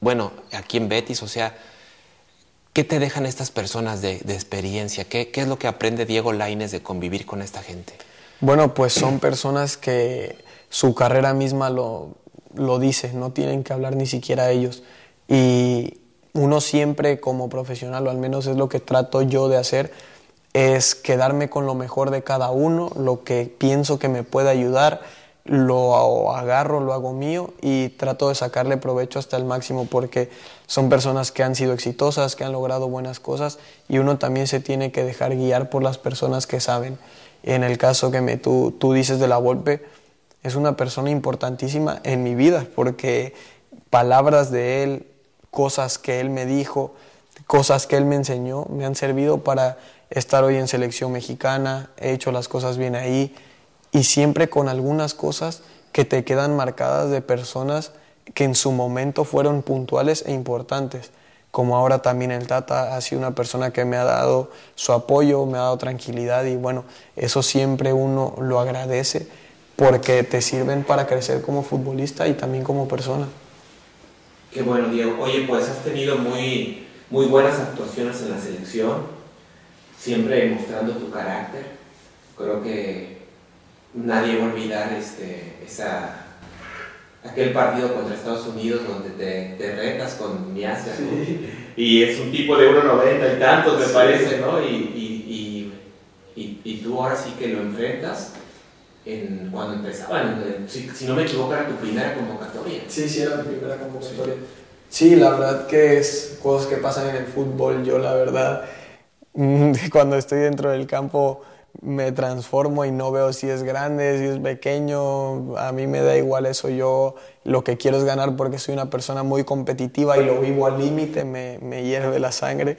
bueno, aquí en Betis, o sea, ¿qué te dejan estas personas de, experiencia? ¿Qué, ¿Qué, es lo que aprende Diego Laines de convivir con esta gente? Bueno, pues son personas que su carrera misma lo, lo dice, no tienen que hablar ni siquiera ellos. Y uno siempre como profesional, o al menos es lo que trato yo de hacer, es quedarme con lo mejor de cada uno, lo que pienso que me puede ayudar, lo agarro, lo hago mío y trato de sacarle provecho hasta el máximo porque son personas que han sido exitosas, que han logrado buenas cosas y uno también se tiene que dejar guiar por las personas que saben. En el caso que me, tú, tú dices de la Volpe, es una persona importantísima en mi vida porque palabras de él, cosas que él me dijo, cosas que él me enseñó, me han servido para estar hoy en selección mexicana, he hecho las cosas bien ahí y siempre con algunas cosas que te quedan marcadas de personas que en su momento fueron puntuales e importantes como ahora también el Tata ha sido una persona que me ha dado su apoyo, me ha dado tranquilidad y bueno, eso siempre uno lo agradece porque te sirven para crecer como futbolista y también como persona. Qué bueno, Diego. Oye, pues has tenido muy, muy buenas actuaciones en la selección, siempre mostrando tu carácter. Creo que nadie va a olvidar este, esa aquel partido contra Estados Unidos donde te, te retas con Miasia, Y es un tipo de 1,90 y tantos, me parece, ¿no? Y, y, y, y, tú ahora sí que lo enfrentas en, cuando empezaban, si, si, no me equivoco, era tu primera convocatoria. Sí, sí, era mi primera convocatoria. Sí. la verdad que es cosas que pasan en el fútbol. Yo, la verdad, cuando estoy dentro del campo me transformo y no veo si es grande, si es pequeño, a mí me da igual eso, yo lo que quiero es ganar porque soy una persona muy competitiva y lo vivo al límite, me, me hierve la sangre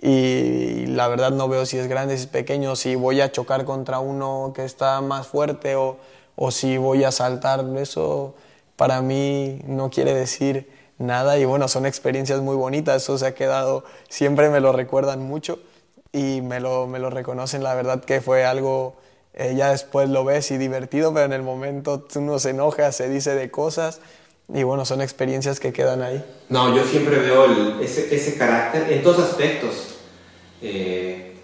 y la verdad no veo si es grande, si es pequeño, si voy a chocar contra uno que está más fuerte o, o si voy a saltar, eso para mí no quiere decir nada y bueno, son experiencias muy bonitas, eso se ha quedado, siempre me lo recuerdan mucho y me lo, me lo reconocen, la verdad que fue algo, eh, ya después lo ves y divertido, pero en el momento uno se enoja, se dice de cosas y bueno, son experiencias que quedan ahí. No, yo siempre veo ese, ese, carácter en todos aspectos, eh,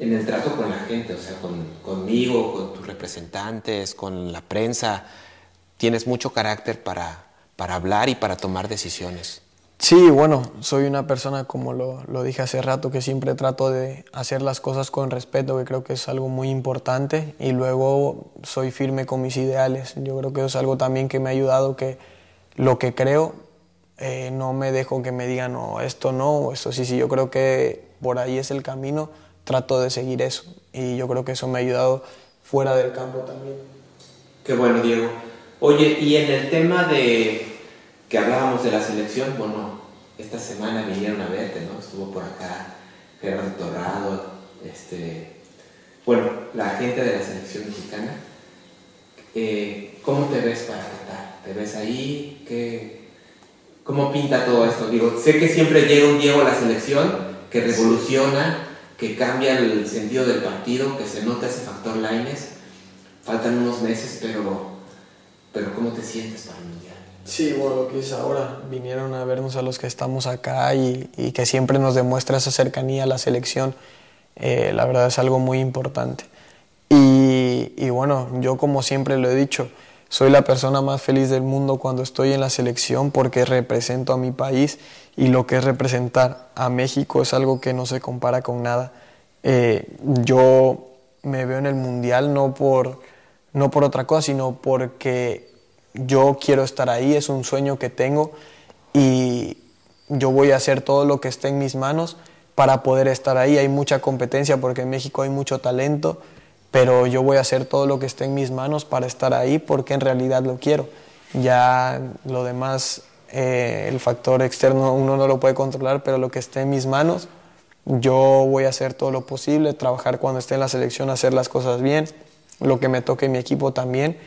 en el trato con la gente, o sea, con, conmigo, con tus representantes, con la prensa, tienes mucho carácter para, para hablar y para tomar decisiones. Sí, bueno, soy una persona, como lo, lo, dije hace rato, que siempre trato de hacer las cosas con respeto, que creo que es algo muy importante, y luego soy firme con mis ideales. Yo creo que es algo también que me ha ayudado, que lo que creo, eh, no me dejo que me digan, no, esto no, o esto sí, sí, yo creo que por ahí es el camino, trato de seguir eso, y yo creo que eso me ha ayudado fuera del campo también. Qué bueno, Diego. Oye, y en el tema de que hablábamos de la selección, bueno, esta semana vinieron a verte, ¿no? Estuvo por acá Gerardo Torrado, este, bueno, la gente de la selección mexicana. Eh, ¿Cómo te ves para Qatar? ¿Te ves ahí? ¿Qué, ¿Cómo pinta todo esto? Digo, sé que siempre llega un Diego a la selección que revoluciona, que cambia el sentido del partido, que se nota ese factor Lines. Faltan unos meses, pero, pero ¿cómo te sientes para el? Sí, bueno, lo que es ahora, vinieron a vernos a los que estamos acá y, que siempre nos demuestra esa cercanía a la selección, eh, la verdad es algo muy importante. Y, bueno, yo como siempre lo he dicho, soy la persona más feliz del mundo cuando estoy en la selección porque represento a mi país y lo que es representar a México es algo que no se compara con nada. Eh, yo me veo en el Mundial no por, no por otra cosa, sino porque yo quiero estar ahí, es un sueño que tengo y yo voy a hacer todo lo que esté en mis manos para poder estar ahí. Hay mucha competencia porque en México hay mucho talento, pero yo voy a hacer todo lo que esté en mis manos para estar ahí porque en realidad lo quiero. Ya lo demás, eh, el factor externo uno no lo puede controlar, pero lo que esté en mis manos, yo voy a hacer todo lo posible, trabajar cuando esté en la selección, hacer las cosas bien, lo que me toque en mi equipo también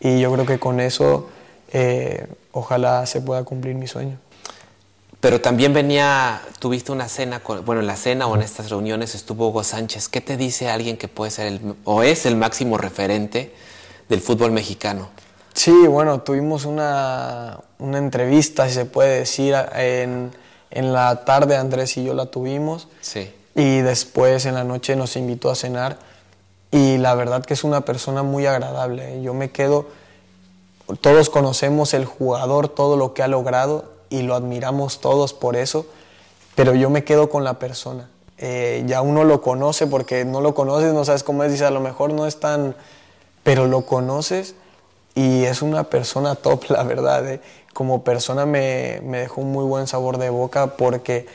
y yo creo que con eso eh, ojalá se pueda cumplir mi sueño. Pero también venía, tuviste una cena, bueno, en la cena o en estas reuniones estuvo Hugo Sánchez. ¿Qué te dice alguien que puede ser el, o es el máximo referente del fútbol mexicano? Sí, bueno, tuvimos una, una entrevista, si se puede decir, en, en, la tarde Andrés y yo la tuvimos. Sí. Y después en la noche nos invitó a cenar y la verdad que es una persona muy agradable. Yo me quedo, todos conocemos el jugador, todo lo que ha logrado y lo admiramos todos por eso, pero yo me quedo con la persona. Eh, ya uno lo conoce porque no lo conoces, no sabes cómo es, a lo mejor no es tan, pero lo conoces y es una persona top, la verdad. Eh. Como persona me, me dejó un muy buen sabor de boca porque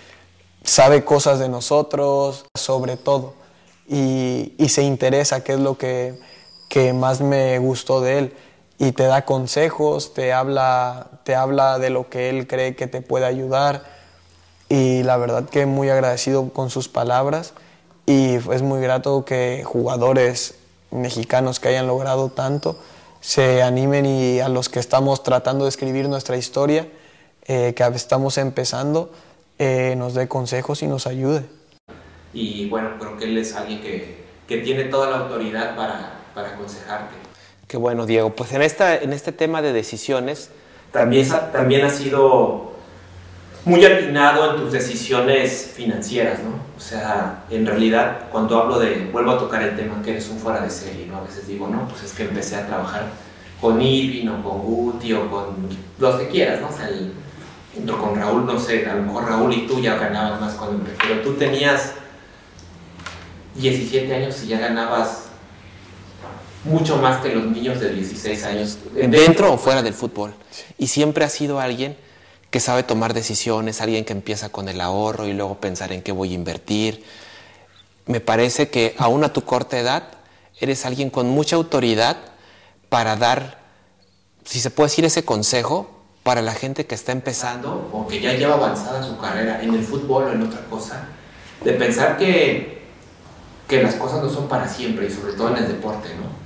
sabe cosas de nosotros, sobre todo y, se interesa, qué es lo que, que, más me gustó de él. Y te da consejos, te habla, te habla de lo que él cree que te puede ayudar. Y la verdad que muy agradecido con sus palabras y es muy grato que jugadores mexicanos que hayan logrado tanto se animen y a los que estamos tratando de escribir nuestra historia, eh, que estamos empezando, eh, nos dé consejos y nos ayude y bueno, creo que él es alguien que, que tiene toda la autoridad para, para, aconsejarte. Qué bueno, Diego. Pues en, esta, en este tema de decisiones, también, también has sido muy atinado en tus decisiones financieras, ¿no? O sea, en realidad, cuando hablo de, vuelvo a tocar el tema que eres un fuera de serie, ¿no? A veces digo, no, pues es que empecé a trabajar con Irving o con Guti o con los que quieras, ¿no? O sea, el, con Raúl, no sé, a lo mejor Raúl y tú ya ganaban más cuando pero tú tenías 17 años y ya ganabas mucho más que los niños de 16 años, dentro o fuera del fútbol. Y siempre ha sido alguien que sabe tomar decisiones, alguien que empieza con el ahorro y luego pensar en qué voy a invertir. me parece que aún a tu corta edad eres alguien con mucha autoridad para dar, si se puede decir ese consejo, para la gente que está empezando o que ya lleva avanzada su carrera en el fútbol o en otra cosa, de pensar que, que las cosas no son para siempre y sobre todo en el deporte, ¿no?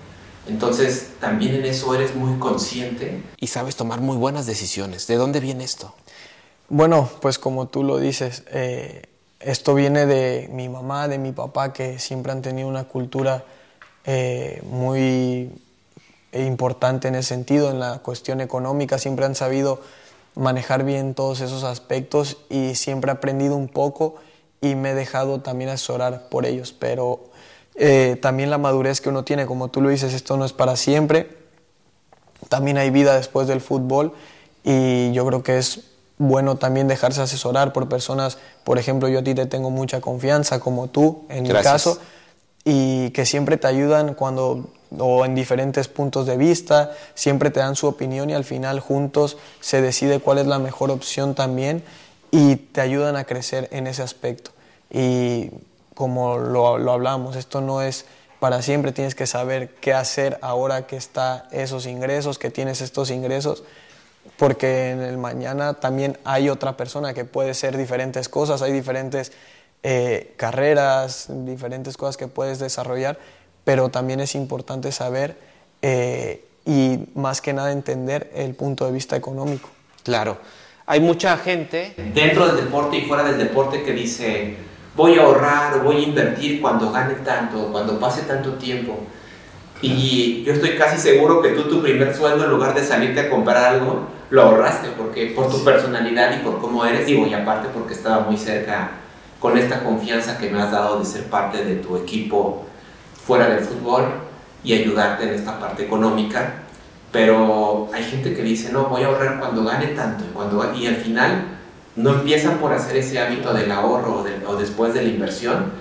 Entonces, también en eso eres muy consciente y sabes tomar muy buenas decisiones. ¿De dónde viene esto? Bueno, pues como tú lo dices, eh, esto viene de mi mamá, de mi papá, que siempre han tenido una cultura eh, muy importante en ese sentido, en la cuestión económica, siempre han sabido manejar bien todos esos aspectos y siempre he aprendido un poco y me he dejado también asesorar por ellos, pero eh, también la madurez que uno tiene, como tú lo dices, esto no es para siempre, también hay vida después del fútbol y yo creo que es bueno también dejarse asesorar por personas, por ejemplo, yo a ti te tengo mucha confianza, como tú, en mi caso, y que siempre te ayudan cuando, o en diferentes puntos de vista, siempre te dan su opinión y al final juntos se decide cuál es la mejor opción también y te ayudan a crecer en ese aspecto. Y como lo, lo hablamos, esto no es para siempre, tienes que saber qué hacer ahora que está esos ingresos, que tienes estos ingresos porque en el mañana también hay otra persona que puede ser diferentes cosas, hay diferentes eh, carreras, diferentes cosas que puedes desarrollar, pero también es importante saber eh, y más que nada entender el punto de vista económico. Claro, hay mucha gente dentro del deporte y fuera del deporte que dice, voy a ahorrar, voy a invertir cuando gane tanto, cuando pase tanto tiempo. Y yo estoy casi seguro que tú tu primer sueldo en lugar de salirte a comprar algo, lo ahorraste porque por tu personalidad y por cómo eres, digo, y aparte porque estaba muy cerca con esta confianza que me has dado de ser parte de tu equipo fuera del fútbol y ayudarte en esta parte económica. Pero hay gente que dice, no, voy a ahorrar cuando gane tanto y, cuando, y al final no empiezan por hacer ese hábito del ahorro o, o después de la inversión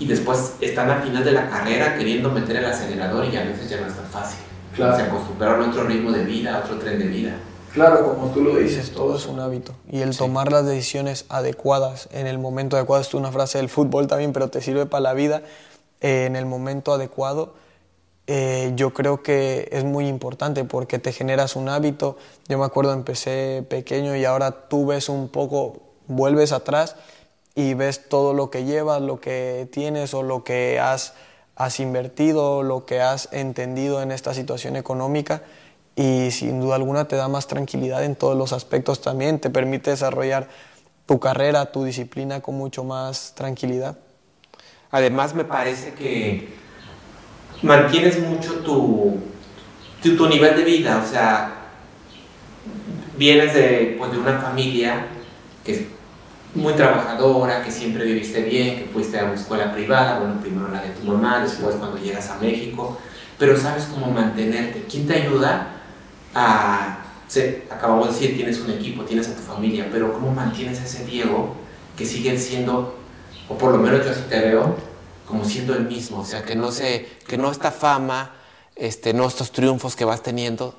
y después están al final de la carrera queriendo meter el acelerador y a veces ya no es tan fácil. Se acostumbraron a otro ritmo de vida, a otro tren de vida. Claro, como tú lo dices, todo es un hábito. Y el tomar las decisiones adecuadas en el momento adecuado, es una frase del fútbol también, pero te sirve para la vida, eh, en el momento adecuado, eh, yo creo que es muy importante porque te generas un hábito. Yo me acuerdo, empecé pequeño y ahora tú ves un poco, vuelves atrás y ves todo lo que llevas, lo que tienes o lo que has, has invertido, lo que has entendido en esta situación económica y sin duda alguna te da más tranquilidad en todos los aspectos también, te permite desarrollar tu carrera, tu disciplina con mucho más tranquilidad. Además me parece que mantienes mucho tu, tu, nivel de vida, o sea, vienes de, pues, de una familia que es muy trabajadora, que siempre viviste bien, que fuiste a una escuela privada, bueno, primero la de tu mamá, después cuando llegas a México, pero sabes cómo mantenerte. ¿Quién te ayuda? a, acabamos de decir, tienes un equipo, tienes a tu familia, pero ¿cómo mantienes a ese Diego que sigue siendo, o por lo menos yo así te veo, como siendo el mismo? O sea, que no, se, que no esta fama, este, no estos triunfos que vas teniendo,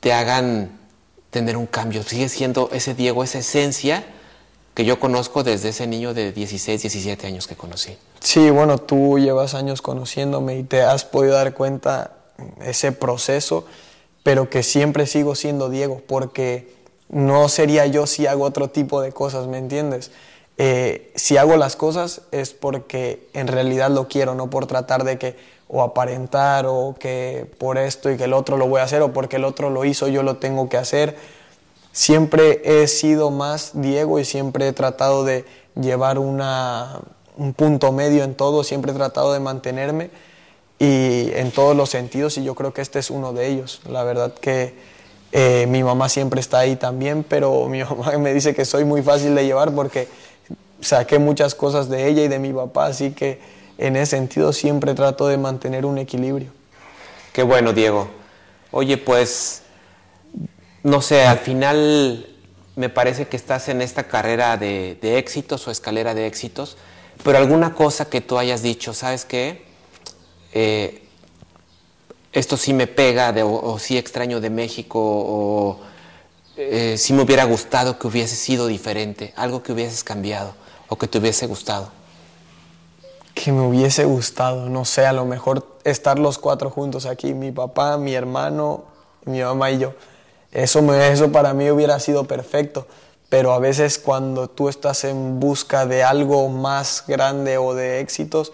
te hagan tener un cambio. Sigue siendo ese Diego, esa esencia que yo conozco desde ese niño de 16, 17 años que conocí. Sí, bueno, tú llevas años conociéndome y te has podido dar cuenta ese proceso pero que siempre sigo siendo Diego, porque no sería yo si hago otro tipo de cosas, ¿me entiendes? Eh, si hago las cosas es porque en realidad lo quiero, no por tratar de que o aparentar o que por esto y que el otro lo voy a hacer o porque el otro lo hizo yo lo tengo que hacer. Siempre he sido más Diego y siempre he tratado de llevar una, un punto medio en todo, siempre he tratado de mantenerme y en todos los sentidos y yo creo que este es uno de ellos. La verdad que eh, mi mamá siempre está ahí también, pero mi mamá me dice que soy muy fácil de llevar porque saqué muchas cosas de ella y de mi papá, así que en ese sentido siempre trato de mantener un equilibrio. Qué bueno, Diego. Oye, pues, no sé, al final me parece que estás en esta carrera de, éxitos o escalera de éxitos, pero alguna cosa que tú hayas dicho, ¿sabes qué? Eh, esto sí me pega o, sí extraño de México o eh, sí me hubiera gustado que hubiese sido diferente, algo que hubieses cambiado o que te hubiese gustado. que me hubiese gustado, no sé, a lo mejor estar los cuatro juntos aquí, mi papá, mi hermano, mi mamá y yo. Eso, me, eso para mí hubiera sido perfecto, pero a veces cuando tú estás en busca de algo más grande o de éxitos,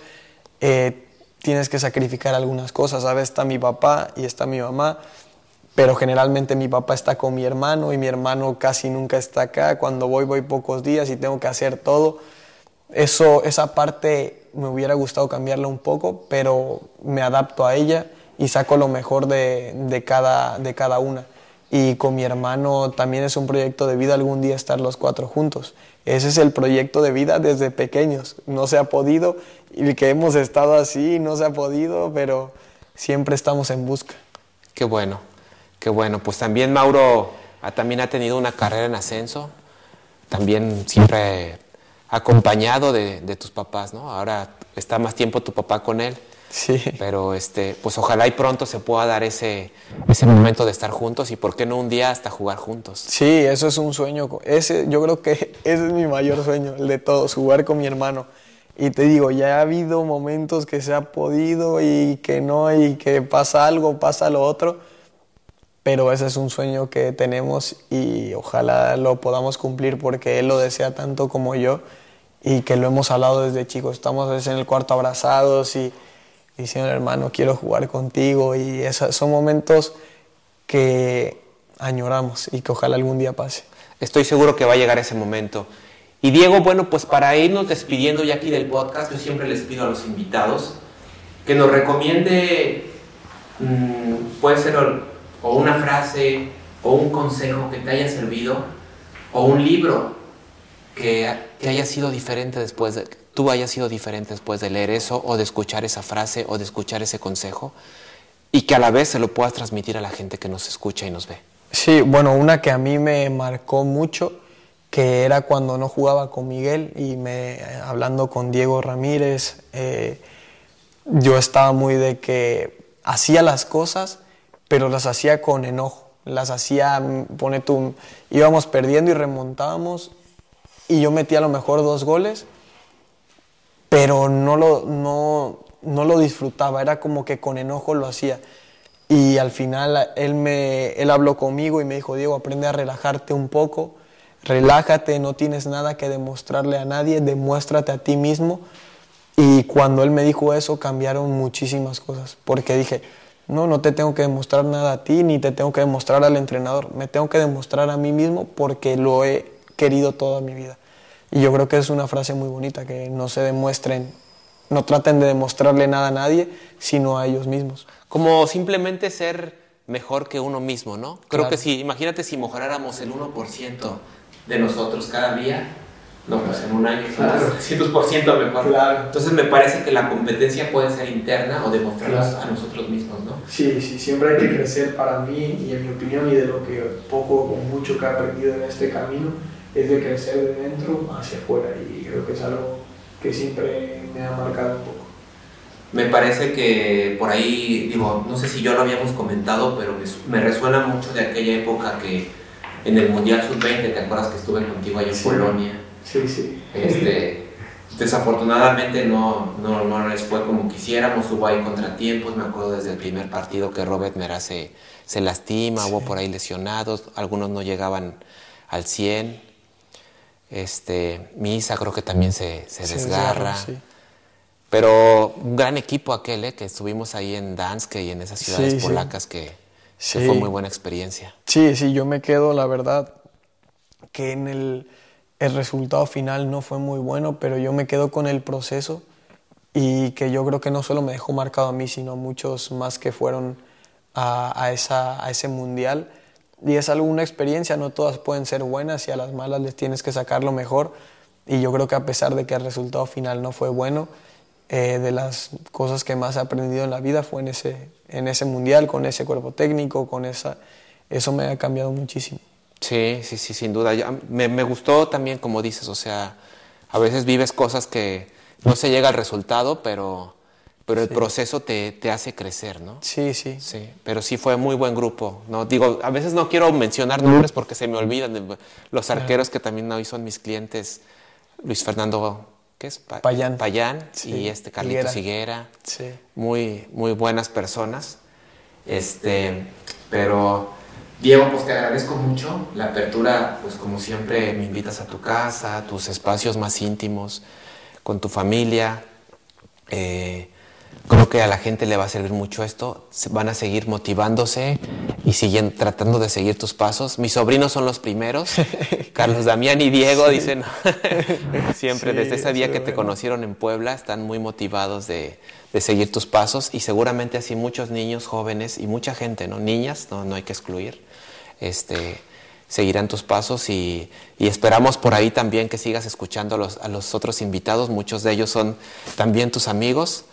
eh, tienes que sacrificar algunas cosas. A veces está mi papá y está mi mamá, pero generalmente mi papá está con mi hermano y mi hermano casi nunca está acá. Cuando voy, voy pocos días y tengo que hacer todo. Eso, esa parte me hubiera gustado cambiarla un poco, pero me adapto a ella y saco lo mejor de, de, cada, de cada una. Y con mi hermano también es un proyecto de vida algún día estar los cuatro juntos. Ese es el proyecto de vida desde pequeños. No se ha podido y que hemos estado así, no se ha podido, pero siempre estamos en busca. Qué bueno, qué bueno. Pues también Mauro ha, también ha tenido una carrera en ascenso. También siempre acompañado de, de tus papás, ¿no? Ahora está más tiempo tu papá con él. Sí. Pero este, pues ojalá y pronto se pueda dar ese, ese momento de estar juntos y por qué no un día hasta jugar juntos. Sí, eso es un sueño. Ese, yo creo que ese es mi mayor sueño, el de todos, jugar con mi hermano. Y te digo, ya ha habido momentos que se ha podido y que no, y que pasa algo, pasa lo otro, pero ese es un sueño que tenemos y ojalá lo podamos cumplir porque él lo desea tanto como yo y que lo hemos hablado desde chicos. Estamos en el cuarto abrazados y diciendo, hermano, quiero jugar contigo. Y esos son momentos que añoramos y que ojalá algún día pase. Estoy seguro que va a llegar ese momento. Y Diego, bueno, pues para irnos despidiendo ya aquí del podcast, yo siempre les pido a los invitados que nos recomiende, mmm, puede ser o una frase o un consejo que te haya servido o un libro que, que haya sido diferente después de, tú hayas sido diferente después de leer eso o de escuchar esa frase o de escuchar ese consejo y que a la vez se lo puedas transmitir a la gente que nos escucha y nos ve. Sí, bueno, una que a mí me marcó mucho, que era cuando no jugaba con Miguel y me, hablando con Diego Ramírez, eh, yo estaba muy de que hacía las cosas, pero las hacía con enojo, las hacía, pone tú, íbamos perdiendo y remontábamos y yo metía a lo mejor dos goles pero no lo, no, no lo disfrutaba, era como que con enojo lo hacía. Y al final él, me, él habló conmigo y me dijo, Diego, aprende a relajarte un poco, relájate, no tienes nada que demostrarle a nadie, demuéstrate a ti mismo. Y cuando él me dijo eso cambiaron muchísimas cosas, porque dije, no, no te tengo que demostrar nada a ti, ni te tengo que demostrar al entrenador, me tengo que demostrar a mí mismo porque lo he querido toda mi vida. Y yo creo que es una frase muy bonita, que no se demuestren, no traten de demostrarle nada a nadie, sino a ellos mismos. Como simplemente ser mejor que uno mismo, ¿no? Creo que sí, imagínate si mejoráramos el 1% de nosotros cada día, no, pues en un año claro. 300% mejor. Claro. Entonces me parece que la competencia puede ser interna o demostrarnos claro. a nosotros mismos, ¿no? Sí, sí, siempre hay que crecer para mí y en mi opinión y de lo que poco o mucho que he aprendido en este camino, es de crecer de dentro hacia afuera y creo que es algo que siempre me ha marcado un poco. Me parece que por ahí, digo, no sé si yo lo habíamos comentado, pero me, me resuena mucho de aquella época que en el Mundial Sub-20, ¿te acuerdas que estuve contigo allá en sí. Polonia? Sí, sí. Este, desafortunadamente no, no, no les fue como quisiéramos, hubo ahí contratiempos, me acuerdo desde el primer partido que Robert Mera se, se lastima, sí. hubo por ahí lesionados, algunos no llegaban al 100 este, Misa creo que también se, se, se desgarra. Sí. Pero un gran equipo aquel, ¿eh? que estuvimos ahí en Dansk y en esas ciudades sí, polacas que, que, fue muy buena experiencia. Sí, sí, yo me quedo, la verdad, que en el, el resultado final no fue muy bueno, pero yo me quedo con el proceso y que yo creo que no solo me dejó marcado a mí, sino a muchos más que fueron a, ese mundial y es alguna experiencia, no todas pueden ser buenas y a las malas les tienes que sacar lo mejor. Y yo creo que a pesar de que el resultado final no fue bueno, eh, de las cosas que más he aprendido en la vida fue en ese, en ese mundial, con ese cuerpo técnico, con esa, eso me ha cambiado muchísimo. Sí, sí, sí, sin duda. Ya, me, me gustó también, como dices, o sea, a veces vives cosas que no se llega al resultado, pero pero el sí. proceso te, te, hace crecer, ¿no? Sí, sí. Sí, pero sí fue muy buen grupo, ¿no? Digo, a veces no quiero mencionar nombres porque se me olvidan los arqueros que también hoy son mis clientes, Luis Fernando ¿qué es? Payán. Payán y este Carlito Higuera. Sí. Muy, muy buenas personas. Este, pero Diego, pues te agradezco mucho la apertura, pues como siempre me invitas a tu casa, a tus espacios más íntimos, con tu familia. Eh, creo que a la gente le va a servir mucho esto. Van a seguir motivándose y siguen tratando de seguir tus pasos. Mis sobrinos son los primeros. Carlos Damián y Diego dicen siempre desde ese día que te conocieron en Puebla están muy motivados de, seguir tus pasos y seguramente así muchos niños jóvenes y mucha gente, ¿no? Niñas, no, no hay que excluir. Este, seguirán tus pasos y, esperamos por ahí también que sigas escuchando a los, a los otros invitados. Muchos de ellos son también tus amigos.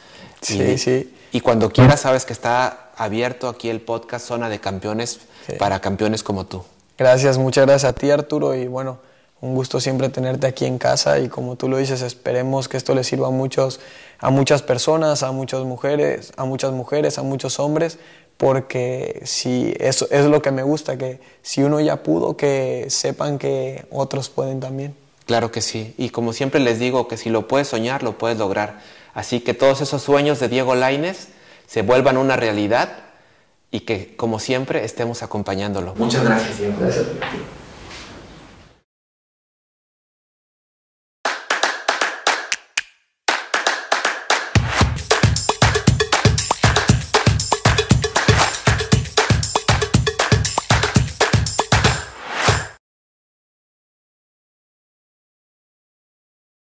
Sí, y, sí. Y cuando quieras, sabes que está abierto aquí el podcast Zona de Campeones para campeones como tú. Gracias, muchas gracias a ti, Arturo. Y bueno, un gusto siempre tenerte aquí en casa. Y como tú lo dices, esperemos que esto le sirva a, muchos, a muchas personas, a muchas mujeres, a muchas mujeres, a muchos hombres. Porque si eso es lo que me gusta, que si uno ya pudo, que sepan que otros pueden también. Claro que sí. Y como siempre les digo, que si lo puedes soñar, lo puedes lograr Así que todos esos sueños de Diego Laines se vuelvan una realidad y que, como siempre, estemos acompañándolo. Muchas gracias, Diego. Gracias.